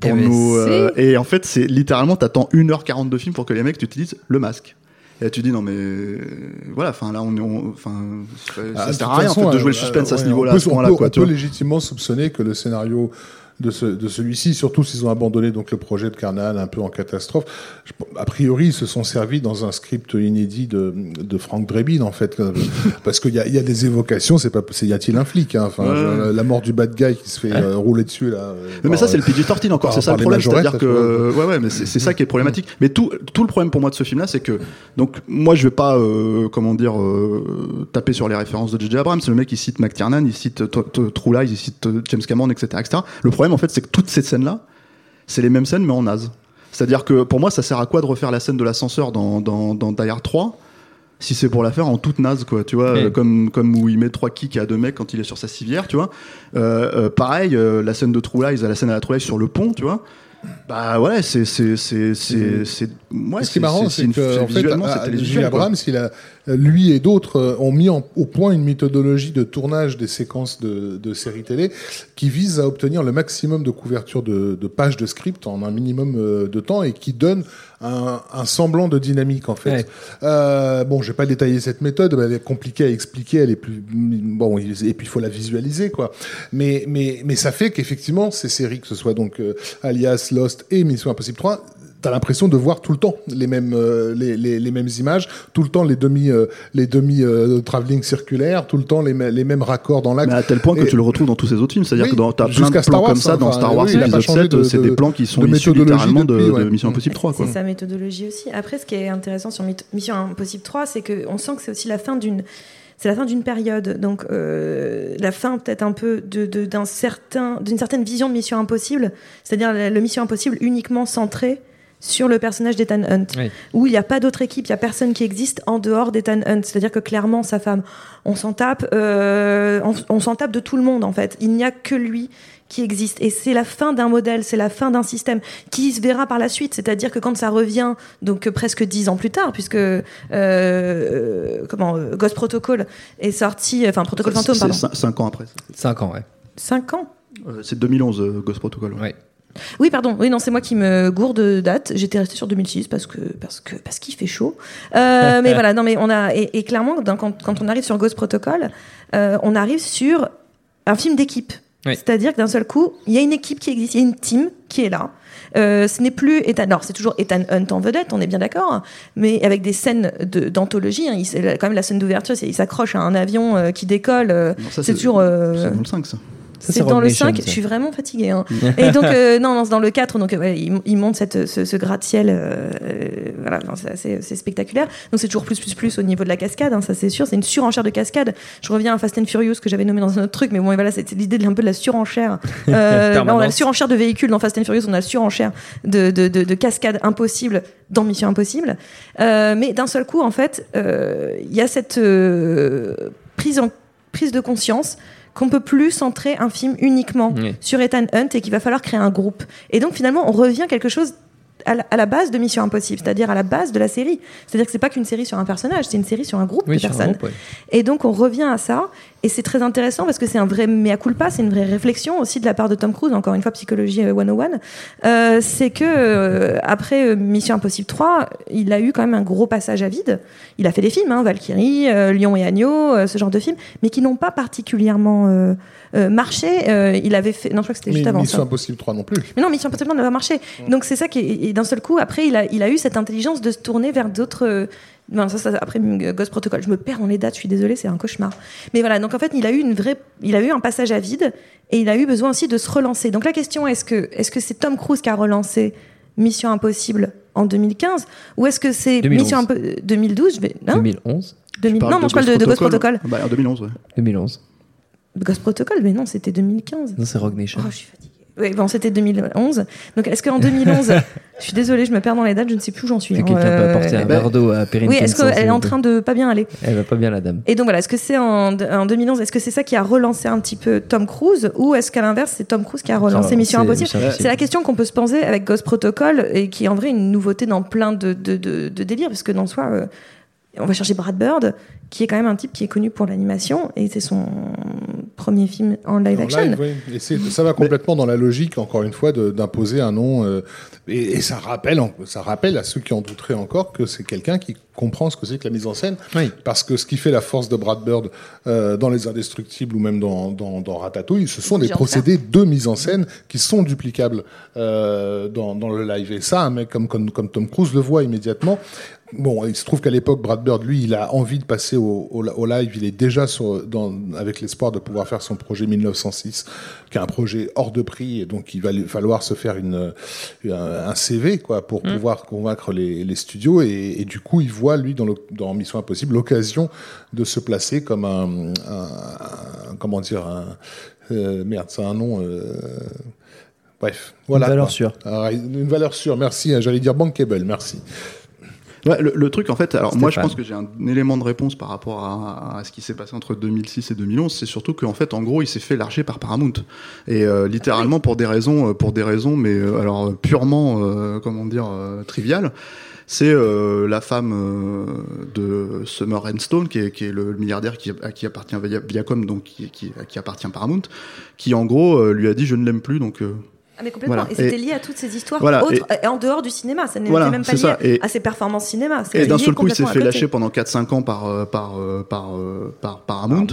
B: Pour
A: Eh ben,
B: nous, euh, et en fait, c'est littéralement, t'attends 1h40 de film pour que les mecs utilisent le masque. Et là, tu dis non mais euh, voilà, enfin là on est, enfin ça,
E: Ah,
B: ça sert à rien en fait de jouer
E: euh,
B: le suspense à ce niveau-là,
E: on peut- on peut-
B: quoi.
E: On
B: tu
E: peut
B: vois.
E: légitimement soupçonner que le scénario de, ce, de celui-ci, surtout s'ils ont abandonné donc le projet de Carnahan un peu en catastrophe. Je- a priori, ils se sont servis dans un script inédit de, de Frank Drebin en fait, euh, (laughs) parce qu'il y a, y a des évocations. C'est pas, y a-t-il un flic hein, Enfin,
B: Ouais.
E: je- la mort du bad guy qui se fait euh, rouler dessus là. euh,
B: Mais,
E: par,
B: ça, c'est le
E: euh,
B: PG-13 encore,
E: par-
B: c'est ça le problème. C'est-à-dire que, ouais, ouais, mais c'est ça qui est problématique. Mais tout, tout le problème pour moi de ce film-là, c'est que, donc, moi, je vais pas, euh, comment dire, euh, taper sur les références de J.J. Abrams. Le mec, il cite McTiernan, il cite True Lies, il cite James Cameron, etc., etc. Le problème, en fait, c'est que toutes ces scènes-là, c'est les mêmes scènes, mais en naze. C'est-à-dire que, pour moi, ça sert à quoi de refaire la scène de l'ascenseur dans, dans, dans Die Hard 3 si c'est pour la faire en toute naze quoi tu vois
A: Ouais.
B: euh, comme comme où il met trois kicks à deux mecs quand il est sur sa civière tu vois euh, euh, pareil la scène de True Lies la scène à la True Lies sur le pont tu vois bah ouais c'est c'est c'est c'est c'est ouais,
E: Ce qui est marrant, c'est que en fait, J. Abrams, il a, lui et d'autres euh, ont mis en- au point une méthodologie de tournage des séquences de, de séries télé qui vise à obtenir le maximum de couverture de, de pages de script en un minimum euh, de temps et qui donne un, un semblant de dynamique en fait.
A: Ouais.
E: Euh, bon, je vais pas détailler cette méthode, mais elle est compliquée à expliquer, elle est plus bon et puis il faut la visualiser quoi. Mais mais mais ça fait qu'effectivement ces séries, que ce soit donc euh, Alias, Lost et Mission Impossible 3 T'as l'impression de voir tout le temps les mêmes euh, les, les, les mêmes images, tout le temps les demi euh, les demi euh, travelling circulaires, tout le temps les, mê- les mêmes raccords dans l'axe.
B: mais à tel point que
E: Et-
B: tu le retrouves dans tous ces autres films c'est-à-dire
E: Oui,
B: que dans t'as plein
E: jusqu'à
B: de
E: Star
B: plans
E: Wars,
B: comme ça dans
E: enfin,
B: Star Wars
E: oui,
B: épisode
E: changé
B: 7
E: de-
B: c'est
E: de-
B: des plans qui sont
E: de
B: issus littéralement de,
E: depuis, ouais.
B: de Mission Impossible 3 quoi
C: C'est sa méthodologie aussi. Après, ce qui est intéressant sur Mission Impossible 3, c'est qu'on sent que c'est aussi la fin d'une. C'est la fin d'une période, donc euh, la fin peut-être un peu de- de- d'un certain, d'une certaine vision de Mission Impossible, c'est-à-dire le, le Mission Impossible uniquement centré sur le personnage d'Ethan Hunt,
A: Oui.
C: où il n'y a pas d'autre équipe, il n'y a personne qui existe en dehors d'Ethan Hunt. C'est-à-dire que clairement, sa femme, on s'en tape, euh, on, on s'en tape de tout le monde en fait. Il n'y a que lui qui existe. Et c'est la fin d'un modèle, c'est la fin d'un système qui se verra par la suite. C'est-à-dire que quand ça revient, donc euh, presque dix ans plus tard, puisque euh, euh, comment Ghost Protocol est sorti, enfin Protocol Phantom,
B: c'est
C: pardon.
B: 5 ans après
A: 5 ans, ouais.
C: Cinq ans?
B: Euh, c'est 2011 euh, Ghost Protocol
A: Ouais.
C: Oui, pardon. Oui, non, c'est moi qui me gourde de date. J'étais restée sur 2006 parce que parce que parce qu'il fait chaud. Euh, mais (laughs) voilà, non, mais on a et, et clairement dans- quand, quand on arrive sur Ghost Protocol, euh, on arrive sur un film d'équipe.
A: Oui.
C: C'est-à-dire que d'un seul coup, il y a une équipe qui existe, il y a une team qui est là. Euh, ce n'est plus Ethan. Alors, c'est toujours Ethan Hunt en vedette, on est bien d'accord, hein, mais avec des scènes de- d'anthologie. hein. Quand même la scène d'ouverture, c'est- il s'accroche à un avion euh, qui décolle. euh, c'est toujours. euh,
B: C'est dans le 5, ça.
C: C'est
A: c'est
C: dans le
A: Nation,
C: 5,
A: ça.
C: je suis vraiment fatiguée. hein. (laughs) Et donc, euh, non, non, c'est dans le 4, donc euh, ouais, il, il monte cette, ce, ce gratte-ciel, euh, euh, voilà, c'est assez- c'est spectaculaire. Donc c'est toujours plus, plus, plus au niveau de la cascade, hein, ça c'est sûr, c'est une surenchère de cascade. Je reviens à Fast and Furious que j'avais nommé dans un autre truc, mais bon, et voilà, c'était l'idée de un peu de la surenchère. (laughs) Euh, là, on a la surenchère de véhicules dans Fast and Furious, on a la surenchère de, de, de, de cascades impossibles dans Mission Impossible. Euh, mais d'un seul coup, en fait, euh, il y a cette euh, prise, en, prise de conscience qu'on peut plus centrer un film uniquement
A: Oui.
C: sur Ethan Hunt et qu'il va falloir créer un groupe. Et donc finalement, on revient à quelque chose à la, base de Mission Impossible, c'est-à-dire à la base de la série. C'est-à-dire que c'est pas qu'une série sur un personnage, c'est une série sur un groupe
A: Oui,
C: de personnes.
A: groupe, ouais.
C: Et donc on revient à ça, et c'est très intéressant parce que c'est un vrai mea culpa, c'est une vraie réflexion aussi de la part de Tom Cruise, encore une fois psychologie euh, 101. Euh, c'est que euh, après euh, Mission Impossible 3, il a eu quand même un gros passage à vide. Il a fait des films, hein, Valkyrie, euh, Lion et Agneau, euh, ce genre de films, mais qui n'ont pas particulièrement euh, euh, marché. Euh, il avait fait, non, je crois que c'était
E: Mais
C: juste avant.
E: Mission
C: ça.
E: Impossible 3 non plus.
C: Mais non, Mission Impossible n'a pas marché. Donc c'est ça qui est, et d'un seul coup, après, il a, il a eu cette intelligence de se tourner vers d'autres. Euh, Non, ça, ça, après euh, Ghost Protocol, je me perds dans les dates, je suis désolée, c'est un cauchemar. Mais voilà, donc en fait, il a eu une vraie, il a eu un passage à vide et il a eu besoin aussi de se relancer. Donc la question est-ce que, est-ce que c'est Tom Cruise qui a relancé Mission Impossible en 2015 ou est-ce que c'est
A: 2011.
C: Mission Impo- 2012 je vais, hein
A: 2011
C: 2000
B: parles
C: Non, non, je parle de, de Ghost Protocol.
B: Bah, en 2011, ouais.
A: 2011.
C: Ghost Protocol, mais non, c'était 2015.
A: Non, c'est Rogue Nation.
C: Oh, je suis Oui, bon, c'était 2011. Donc, est-ce qu'en 2011, (laughs) je suis désolée, je me perds dans les dates, je ne sais plus où j'en suis. Hein.
A: quelqu'un peut
C: Euh,
A: apporter un
B: bah,
A: verre d'eau à Perrine
C: Oui, est-ce qu'elle est en train de pas bien aller?
A: Elle va pas bien, la dame.
C: Et donc voilà, est-ce que c'est en, en 2011, est-ce que c'est ça qui a relancé un petit peu Tom Cruise ou est-ce qu'à l'inverse, c'est Tom Cruise qui a relancé Mission Impossible? C'est la question qu'on peut se poser avec Ghost Protocol et qui est en vrai une nouveauté dans plein de, de, de, de délires, parce que dans soi, euh, on va chercher Brad Bird, qui est quand même un type qui est connu pour l'animation et c'est son premier film en live
E: En
C: action.
E: live, oui. Et ça va complètement dans la logique, encore une fois, d'imposer un nom. euh, et, et ça rappelle, en- ça rappelle à ceux qui en douteraient encore que c'est quelqu'un qui comprend ce que c'est que la mise en scène.
A: Oui.
E: Parce que ce qui fait la force de Brad Bird euh, dans Les Indestructibles ou même dans, dans, dans Ratatouille, ce sont des procédés de mise en scène qui sont duplicables euh, dans, dans le live. Et ça, un mec comme, comme, comme Tom Cruise le voit immédiatement. Bon, il se trouve qu'à l'époque, Brad Bird, lui, il a envie de passer au, au, au live. Il est déjà sur, dans, avec l'espoir de pouvoir faire son projet 1906, qui est un projet hors de prix, et donc il va lui falloir se faire une, un, un CV, quoi, pour pouvoir convaincre les, les studios. Et, et du coup, il voit, lui, dans, le, dans Mission Impossible, l'occasion de se placer comme un, un- un- comment dire, un, euh, merde, c'est un nom. euh, bref, voilà.
A: valeur
E: quoi.
A: sûre.
E: Alors, une valeur sûre. Merci. hein, J'allais dire bankable. Merci.
B: Ouais, le, le truc en fait, alors moi je pense que j'ai un élément de réponse par rapport à, à ce qui s'est passé entre 2006 et 2011, c'est surtout qu'en fait en gros il s'est fait larger par Paramount et euh, littéralement pour des raisons, pour des raisons mais euh, alors purement euh, comment dire euh, triviales. C'est euh, la femme euh, de Summer Renstone, qui est, qui est le milliardaire qui, à qui appartient Via- Viacom, donc à qui appartient Paramount, qui en gros euh, lui a dit je ne l'aime plus, donc
C: Ah, mais complètement.
B: Voilà.
C: Et c'était lié à toutes ces histoires
B: Voilà,
C: autres, et... en dehors du cinéma. Ça n'était
B: Voilà,
C: même pas lié
B: ça. Et-
C: à ses performances cinéma.
B: Et d'un seul coup, il s'est fait lâcher pendant 4-5 ans par, euh, par, euh, par, euh, par Paramount.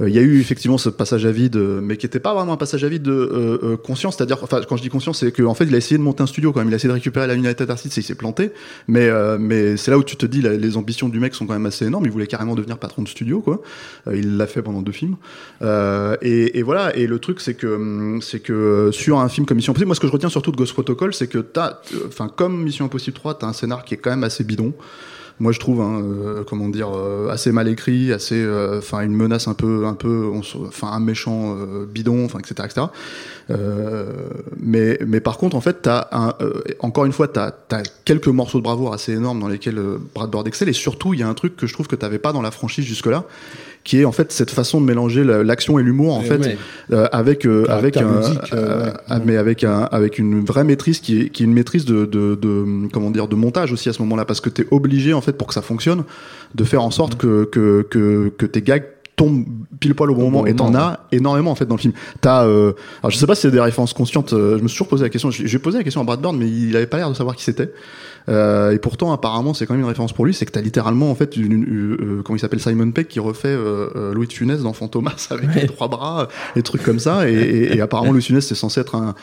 B: Euh, Il y a eu effectivement ce passage à vide, mais qui n'était pas vraiment un passage à vide de euh, euh, conscience. C'est-à-dire, enfin, quand je dis conscience, c'est qu'en fait, il a essayé de monter un studio quand même. Il a essayé de récupérer la United Artists et il s'est planté. Mais, euh, mais c'est là où tu te dis, la- les ambitions du mec sont quand même assez énormes. Il voulait carrément devenir patron de studio, quoi. Euh, il l'a fait pendant deux films. Euh, et, et voilà. Et le truc, c'est que, hum, c'est que sur un film comme Mission Impossible, moi, ce que je retiens surtout de Ghost Protocol, c'est que t'as, euh, enfin, comme Mission Impossible 3, t'as un scénar qui est quand même assez bidon. Moi je trouve hein, euh, comment dire euh, assez mal écrit assez enfin une menace un peu un peu enfin un méchant bidon enfin etc etc mais mais par contre en fait t'as encore une fois t'as as quelques morceaux de bravoure assez énormes dans lesquels Brad Bird excelle. Et surtout il y a un truc que je trouve que t'avais pas dans la franchise jusque là qui est en fait cette façon de mélanger la- l'action et l'humour en
A: Eh
B: fait
A: ouais.
B: euh, avec euh, avec un,
E: musique, euh, ouais.
B: ah, mais avec un avec une vraie maîtrise qui est qui est une maîtrise de de, de comment dire de montage aussi à ce moment-là parce que t'es obligé en fait pour que ça fonctionne de faire en sorte que que que que tes gags tombent pile poil au bon moment et t'en as énormément en fait dans le film t'as euh, alors je sais pas si c'est des références conscientes euh, je me suis toujours posé la question j'ai j'ai posé la question à Brad Bird mais il avait pas l'air de savoir qui c'était euh, et pourtant apparemment c'est quand même une référence pour lui c'est que t'as littéralement en fait une, une- euh, comment il s'appelle Simon Peck qui refait euh, euh, Louis de Funès dans Fantomas (laughs) avec les trois bras les trucs comme ça et, et, et apparemment Louis de Funès c'est censé être un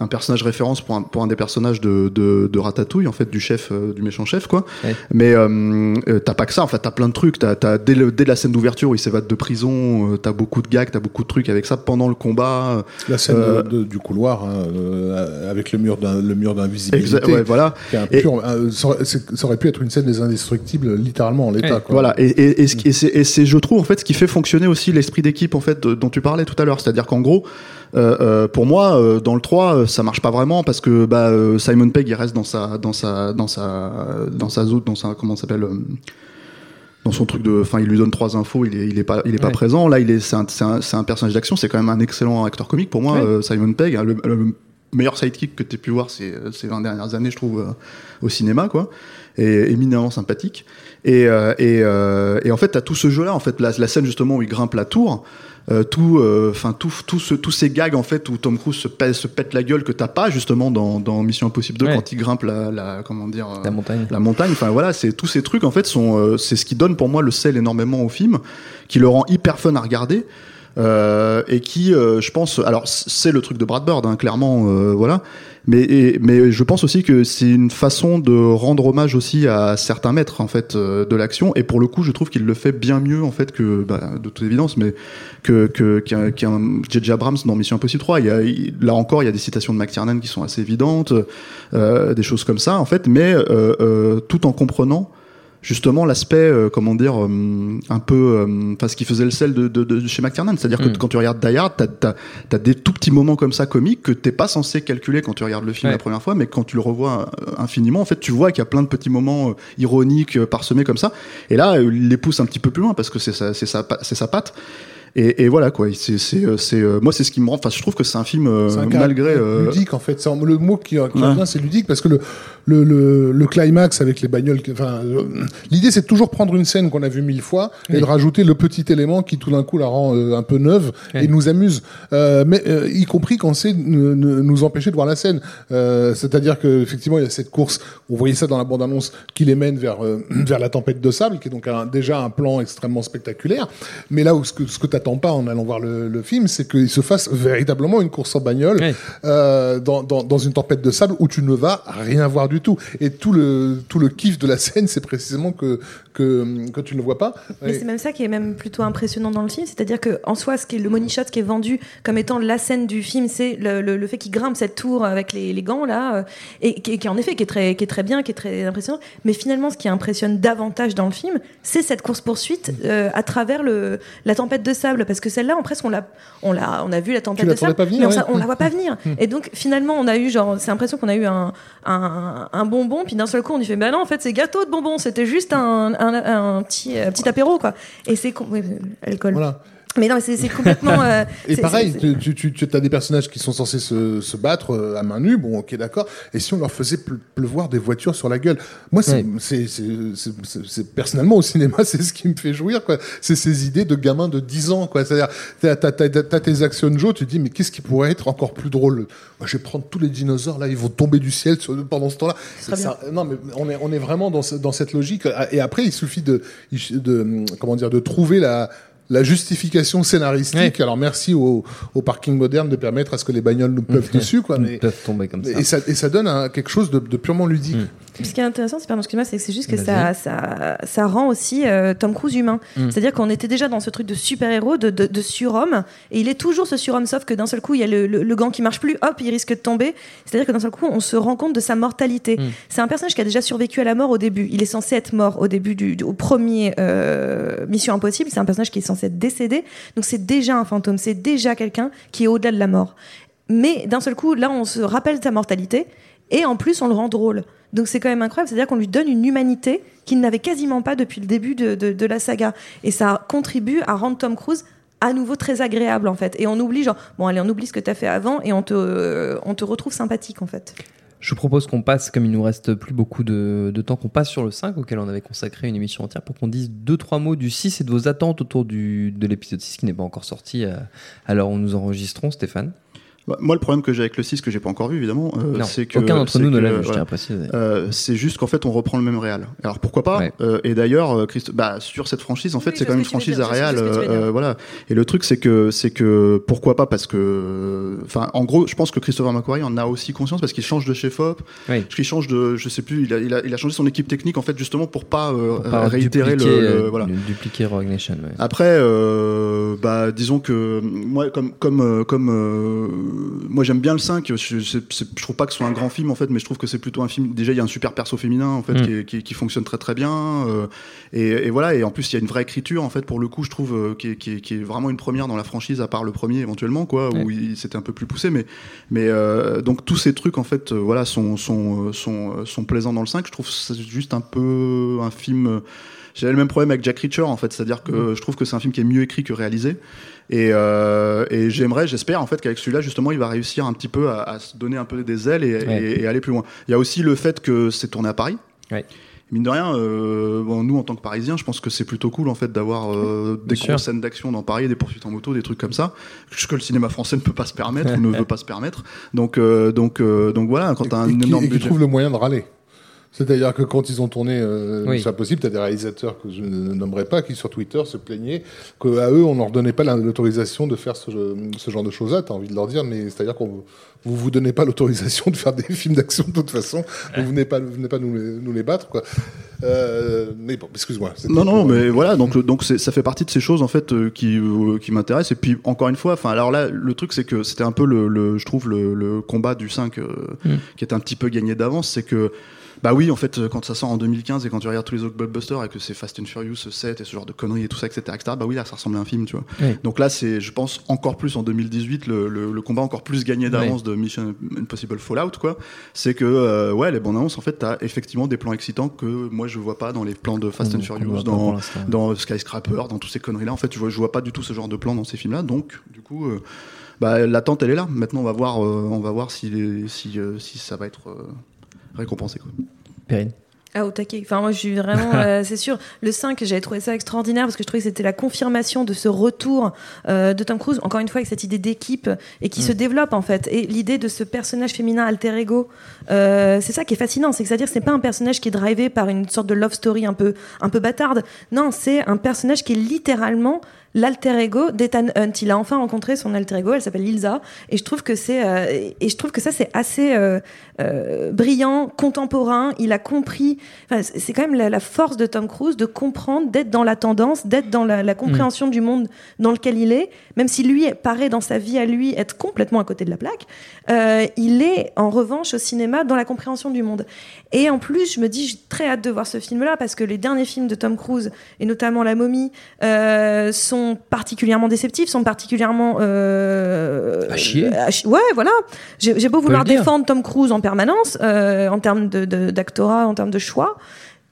B: un personnage référence pour un, pour un des personnages de, de, de Ratatouille, en fait, du chef, euh, du méchant chef, quoi.
A: Ouais.
B: Mais euh, euh, t'as pas que ça, en fait, t'as plein de trucs. T'as, t'as, dès, le- dès la scène d'ouverture où il s'évade de prison, euh, t'as beaucoup de gags, t'as beaucoup de trucs avec ça pendant le combat.
E: La scène
B: Euh,
E: de- de- du couloir, hein, euh, avec le mur d'un- le mur d'invisibilité.
B: Exa- ouais, voilà. Et-
E: pur- euh, ça, aurait, c'est- ça aurait pu être une scène des indestructibles, littéralement en l'état.
A: Ouais.
E: quoi.
B: Voilà, et, et, et, ce et c'est, et c'est, je trouve, en fait, ce qui fait fonctionner aussi l'esprit d'équipe, en fait, de- dont tu parlais tout à l'heure. C'est-à-dire qu'en gros, pour moi, euh, dans le 3, euh, ça marche pas vraiment parce que bah, euh, Simon Pegg, il reste dans sa, dans sa, dans sa, dans sa zone, dans sa, comment s'appelle, euh, dans son truc de, enfin, il lui donne trois infos, il est, il est pas, il est pas présent. Là, il est, c'est un, un, un personnage d'action. C'est quand même un excellent acteur comique pour moi,
A: Ouais.
B: euh, Simon Pegg. Le, le meilleur sidekick que tu pu voir ces, ces 20 dernières années, je trouve, euh, au cinéma, quoi. Et éminemment sympathique. Et, euh, et, euh, et en fait, t'as tout ce jeu-là, en fait, la, la scène justement où il grimpe la tour, euh, tout, enfin tout, tout ce, tous ces gags en fait où Tom Cruise se pète, se pète la gueule que t'as pas justement dans, dans Mission Impossible 2
A: Ouais.
B: quand il grimpe la, la comment dire euh,
A: La montagne.
B: la montagne. Enfin voilà, c'est tous ces trucs en fait sont, euh, c'est ce qui donne pour moi le sel énormément au film, qui le rend hyper fun à regarder. Euh, et qui, euh, je pense, alors c'est le truc de Brad Bird, hein, clairement, euh, voilà. Mais, et- mais je pense aussi que c'est une façon de rendre hommage aussi à certains maîtres en fait euh, de l'action. Et pour le coup, je trouve qu'il le fait bien mieux en fait que, bah, de toute évidence, mais que que qu'un qu'un J.J. Abrams dans Mission Impossible 3. Il y a, il- là encore, il y a des citations de McTiernan qui sont assez évidentes, euh, des choses comme ça en fait, mais euh, tout en comprenant justement l'aspect euh, comment dire euh, un peu euh, enfin ce qui faisait le sel de, de, de chez McTiernan c'est-à-dire que
A: Mm.
B: quand tu regardes Die Hard t'as, t'as, t'as des tout petits moments comme ça comiques que t'es pas censé calculer quand tu regardes le film
A: Ouais.
B: la première fois mais quand tu le revois euh, infiniment en fait tu vois qu'il y a plein de petits moments ironiques parsemés comme ça et là il les pousse un petit peu plus loin parce que c'est sa, c'est sa, sa patte et, et voilà quoi c'est, c'est, euh, c'est, euh, moi c'est ce qui me rend enfin je trouve que c'est un film euh,
E: C'est un
B: malgré euh,
E: ludique en fait. C'est le mot qui, qui
B: Ouais.
E: revient, c'est ludique parce que le le, le, le climax avec les bagnoles. Enfin, euh, l'idée c'est de toujours prendre une scène qu'on a vue mille fois et
A: Oui.
E: de rajouter le petit élément qui tout d'un coup la rend euh, un peu neuve
A: Oui.
E: et nous amuse. Euh, mais euh, y compris quand c'est nous empêcher de voir la scène. Euh, C'est-à-dire que effectivement il y a cette course. On voyait ça dans la bande annonce qui les mène vers euh, (clears throat) vers la tempête de sable, qui est donc un- déjà un plan extrêmement spectaculaire. Mais là où ce que ce que t'attends pas en allant voir le, le film, c'est qu'il se fasse véritablement une course en bagnole euh, dans, dans, dans une tempête de sable où tu ne vas rien voir du tout. Et tout le, tout le kiff de la scène, c'est précisément que, que, que tu ne le vois pas.
C: Mais
E: Et-
C: c'est même ça qui est même plutôt impressionnant dans le film, c'est-à-dire que en soi, ce qui est le money shot qui est vendu comme étant la scène du film, c'est le, le- le fait qu'il grimpe cette tour avec les, les gants là, euh, et qui, qui en effet qui est très qui est très bien, qui est très impressionnant. Mais finalement, ce qui impressionne davantage dans le film, c'est cette course poursuite à travers le la tempête de sable, parce que celle-là, en presque on l'a on l'a on a vu la tempête de sable,
E: pas venir,
C: mais on,
E: ouais.
C: on la voit pas venir. Et donc finalement, on a eu genre, c'est l'impression qu'on a eu un, un, un bonbon, puis d'un seul coup, on dit fait bah non, en fait, c'est gâteau de bonbon, c'était juste un, un, un petit un petit apéro quoi. Et c'est oui, alcool.
E: Voilà.
C: Mais non, c'est c'est complètement. (laughs) euh,
E: Et
C: c'est-
E: pareil,
C: c'est-
E: tu, tu, tu as des personnages qui sont censés se, se battre euh, à main nue, bon, ok, d'accord. Et si on leur faisait ple- pleuvoir des voitures sur la gueule? Moi, c'est,
A: Ouais.
E: c'est, c'est, c'est, c'est- c'est- personnellement au cinéma, (laughs) c'est ce qui me fait jouir, quoi. C'est ces idées de gamins de 10 ans, quoi. C'est-à-dire, t'as, t'as, t'as, t'as tes actions Joe, tu te dis, mais qu'est-ce qui pourrait être encore plus drôle? Moi, Je vais prendre tous les dinosaures, là, ils vont tomber du ciel sur- pendant ce temps-là. Non, mais on est, on est vraiment dans, ce- dans cette logique. Et après, il suffit de, de, comment dire, de trouver la, la justification scénaristique. Alors merci au, au parking moderne de permettre à ce que les bagnoles nous (laughs) peuvent dessus, quoi. Mais,
A: peuvent tomber comme ça.
E: et ça, et ça donne un- quelque chose de, de purement ludique.
C: Ce qui est intéressant, c'est pardon, excuse-moi, c'est que c'est juste que ça, ça, ça rend aussi euh, Tom Cruise humain.
A: Mm.
C: C'est-à-dire qu'on était déjà dans ce truc de super-héros, de, de, de surhomme, et il est toujours ce surhomme, sauf que d'un seul coup, il y a le, le, le gant qui marche plus, hop, il risque de tomber. C'est-à-dire que d'un seul coup, on se rend compte de sa mortalité.
A: Mm.
C: C'est un personnage qui a déjà survécu à la mort au début. Il est censé être mort au début du, du- au premier euh, Mission Impossible. C'est un personnage qui est censé être décédé. Donc c'est déjà un fantôme, c'est déjà quelqu'un qui est au-delà de la mort. Mais d'un seul coup, là, on se rappelle de sa mortalité et en plus, on le rend drôle. Donc c'est quand même incroyable, c'est-à-dire qu'on lui donne une humanité qu'il n'avait quasiment pas depuis le début de, de- la saga. Et ça contribue à rendre Tom Cruise à nouveau très agréable en fait. Et on oublie genre, bon allez, on oublie ce que tu as fait avant et on te, euh, on te retrouve sympathique en fait.
A: Je vous propose qu'on passe, comme il nous reste plus beaucoup de, de temps, qu'on passe sur le 5 auquel on avait consacré une émission entière pour qu'on dise deux trois mots du 6 et de vos attentes autour du, de l'épisode 6 qui n'est pas encore sorti à, à l'heure où nous enregistrons, Stéphane.
B: Bah, moi, le problème que j'ai avec le 6, que j'ai pas encore vu évidemment, euh, c'est que.
A: aucun d'entre nous ne l'a vu, je tiens à préciser.
B: Euh, c'est juste qu'en fait on reprend le même réal. Alors pourquoi pas
A: Ouais.
B: Euh, Et d'ailleurs, euh, Christ- bah, sur cette franchise, en fait,
C: Oui,
B: c'est quand même une franchise à réal. euh, voilà. Et le truc, c'est que c'est que pourquoi pas Parce que, enfin, en gros, je pense que Christopher McQuarrie en a aussi conscience parce qu'il change de chef op,
A: Oui.
B: qu'il change de, je sais plus, il a, il a, il a changé son équipe technique en fait justement pour pas, euh,
A: Pour pas
B: réitérer le,
A: dupliquer,
B: le-
A: euh,
B: voilà.
A: dupliquer Rogue Nation. ouais.
B: Après, euh, bah, disons que moi, comme comme comme euh, moi, j'aime bien le 5. Je, je, c'est- je trouve pas que ce soit un grand film en fait, mais je trouve que c'est plutôt un film. Déjà, il y a un super perso féminin en fait
A: Mm.
B: qui, est- qui, qui fonctionne très très bien. euh, et, et voilà. Et en plus, il y a une vraie écriture en fait pour le coup, je trouve euh, qui, est, qui, vraiment une première dans la franchise, à part le premier éventuellement quoi, où
A: Ouais.
B: il c'était un peu plus poussé. Mais mais euh, donc tous ces trucs en fait, euh, voilà, sont sont sont sont plaisants dans le 5. Je trouve que c'est juste un peu un film. j'avais le même problème avec Jack Reacher en fait, c'est-à-dire que je trouve que c'est un film qui est mieux écrit que réalisé. Et, euh, et j'aimerais, j'espère en fait qu'avec celui-là justement, il va réussir un petit peu à, à se donner un peu des ailes et,
A: Ouais.
B: et- et aller plus loin. Il y a aussi le fait que c'est tourné à Paris.
A: Ouais.
B: Mine de rien, euh, bon, nous en tant que Parisiens, je pense que c'est plutôt cool en fait d'avoir euh, des grosses scènes d'action dans Paris, des poursuites en moto, des trucs comme ça, ce que le cinéma français ne peut pas se permettre ou ne (laughs) veut pas se permettre. Donc donc donc voilà, quand t'as un
E: et qui,
B: énorme
E: et qui
B: budget.
E: trouvent le moyen de râler. C'est-à-dire que quand ils ont tourné euh,
A: Oui.
E: C'est impossible, t'as des réalisateurs que je ne nommerai pas qui sur Twitter se plaignaient qu'à eux on leur donnait pas la- l'autorisation de faire ce, ce genre de choses-là. T'as envie de leur dire, mais c'est-à-dire qu'on vous vous donnez pas l'autorisation (laughs) de faire des films d'action de toute façon. Vous venez pas, vous venez pas nous les, nous les battre quoi. Euh, mais bon, excuse-moi.
B: Non, non, mais voilà, donc donc c'est- ça fait partie de ces choses en fait euh, qui euh, qui m'intéressent. Et puis encore une fois, enfin alors là, le truc c'est que c'était un peu le, le- je trouve le, le combat du 5 euh,
A: Mm.
B: qui est un petit peu gagné d'avance, c'est que bah oui, en fait, euh, quand ça sort en 2015 et quand tu regardes tous les autres blockbusters et que c'est Fast and Furious 7 et ce genre de conneries et tout ça, etc., etc., bah oui, là, ça ressemble à un film, tu vois.
A: Oui.
B: Donc là, c'est, je pense, encore plus en 2018, le, le, le combat encore plus gagné d'avance de Mission Impossible Fallout, quoi. C'est que, euh, ouais, les bandes annonces, en fait, t'as effectivement des plans excitants que moi, je vois pas dans les plans de Fast
A: On-
B: and Furious, dans, dans Skyscraper, dans tous ces conneries-là. En fait, je vois, je vois pas du tout ce genre de plan dans ces films-là. Donc, du coup, euh, bah, l'attente, elle est là. Maintenant, on va voir, euh, on va voir si, les- si, euh, si ça va être récompensé, quoi.
A: Perrine.
C: Ah, au taquet. Enfin, moi, je suis vraiment, (laughs) euh, c'est sûr. Le 5, j'avais trouvé ça extraordinaire parce que je trouvais que c'était la confirmation de ce retour euh, de Tom Cruise, encore une fois, avec cette idée d'équipe et qui se développe, en fait. Et l'idée de ce personnage féminin alter ego, euh, c'est ça qui est fascinant. C'est que, c'est-à-dire, c'est pas un personnage qui est drivé par une sorte de love story un peu, un peu bâtarde. Non, c'est un personnage qui est littéralement l'alter ego d'Ethan Hunt. Il a enfin rencontré son alter ego, elle s'appelle Ilsa, et je trouve que c'est euh, et je trouve que ça c'est assez euh, euh, brillant, contemporain. Il a compris. Enfin, c'est quand même la, la force de Tom Cruise de comprendre, d'être dans la tendance, d'être dans la, la compréhension du monde dans lequel il est, même si lui paraît dans sa vie à lui être complètement à côté de la plaque. euh, il est en revanche au cinéma dans la compréhension du monde. Et en plus, je me dis, j'ai très hâte de voir ce film-là parce que les derniers films de Tom Cruise et notamment La Momie euh, sont particulièrement déceptifs, sont particulièrement euh,
A: À chier.
C: chi- ouais, voilà. J'ai beau vouloir défendre Tom Cruise en permanence euh, en termes de- de- d'actorat, en termes de choix.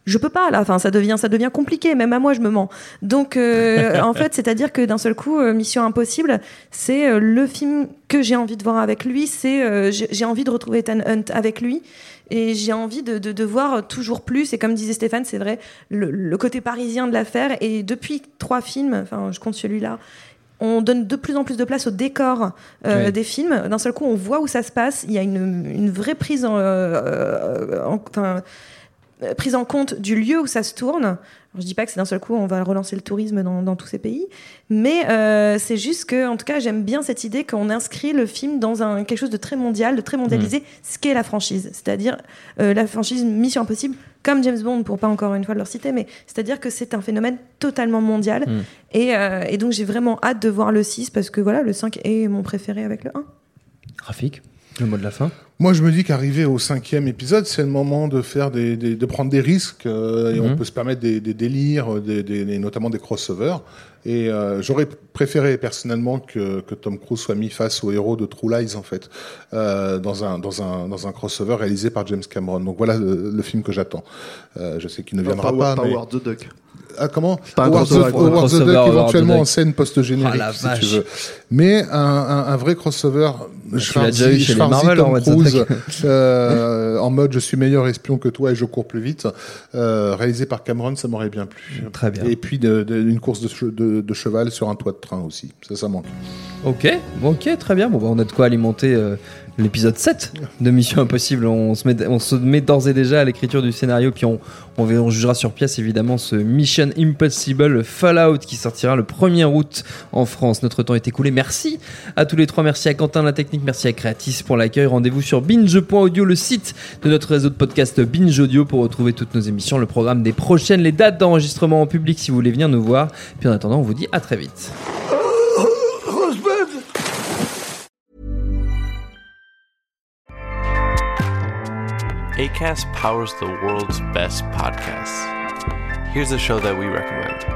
C: Je peux pas là, enfin ça devient ça devient compliqué. Même à moi je me mens. Donc euh, (laughs) en fait c'est-à-dire que d'un seul coup euh, Mission Impossible c'est euh, le film que j'ai envie de voir avec lui. C'est j'ai j'ai envie de retrouver Ethan Hunt avec lui. Et j'ai envie de, de, de voir toujours plus. Et comme disait Stéphane, c'est vrai, le, le côté parisien de l'affaire. Et depuis trois films, enfin, je compte celui-là, on donne de plus en plus de place au décor euh, des films. D'un seul coup, on voit où ça se passe. Il y a une, une vraie prise en, euh, en- euh, prise en compte du lieu où ça se tourne. Je dis pas que c'est d'un seul coup on va relancer le tourisme dans, dans tous ces pays, mais euh, c'est juste que, en tout cas, j'aime bien cette idée qu'on inscrit le film dans un quelque chose de très mondial, de très mondialisé, ce qu'est la franchise, c'est-à-dire euh, la franchise Mission Impossible, comme James Bond, pour pas encore une fois le citer, mais c'est-à-dire que c'est un phénomène totalement mondial,
A: Mm.
C: et, euh, et donc j'ai vraiment hâte de voir le 6 parce que voilà, le 5 est mon préféré avec le 1.
A: Rafik, le mot de la fin.
E: Moi, je me dis qu'arriver au cinquième épisode, c'est le moment de faire des, des- de prendre des risques euh, et
A: Mhm.
E: on peut se permettre des, des délires, des, des- des- notamment des crossovers. Et euh, j'aurais préféré personnellement que, que Tom Cruise soit mis face au héros de True Lies en fait, euh, dans un dans un dans un crossover réalisé par James Cameron. Donc voilà le, le film que j'attends. Euh, je sais qu'il ne viendra
B: Power,
E: pas. mais-
B: Howard the Duck.
E: ah, comment
B: Pas un
E: Howard the, the
A: Crossover,
E: Duck, éventuellement
A: Duck.
E: en scène post-générique,
A: Ah, la
E: si tu veux. Mais un, un, un vrai crossover
A: Tu l'as déjà eu chez les Marvel, en
E: Cruise, (laughs) euh, en mode je suis meilleur espion que toi et je cours plus vite. Euh, réalisé par Cameron, ça m'aurait bien plu.
A: Très bien.
E: Et puis de, de- une course de, che- de- de cheval sur un toit de train aussi. Ça, ça manque.
A: Ok, ok, très bien. Bon, bah, on a de quoi alimenter euh, l'épisode 7 de Mission Impossible. On se met, on se met d'ores et déjà à l'écriture du scénario, puis on, on, on jugera sur pièce évidemment ce Mission Impossible Fallout qui sortira le 1er août en France. Notre temps est écoulé. Merci à tous les trois. Merci à Quentin la technique, merci à Creatis pour l'accueil. Rendez-vous sur binge.audio, le site de notre réseau de podcast Binge Audio pour retrouver toutes nos émissions, le programme des prochaines, les dates d'enregistrement en public si vous voulez venir nous voir. Puis en attendant, on vous dit à très vite.
F: Powers the world's best podcasts. Here's a show that we recommend.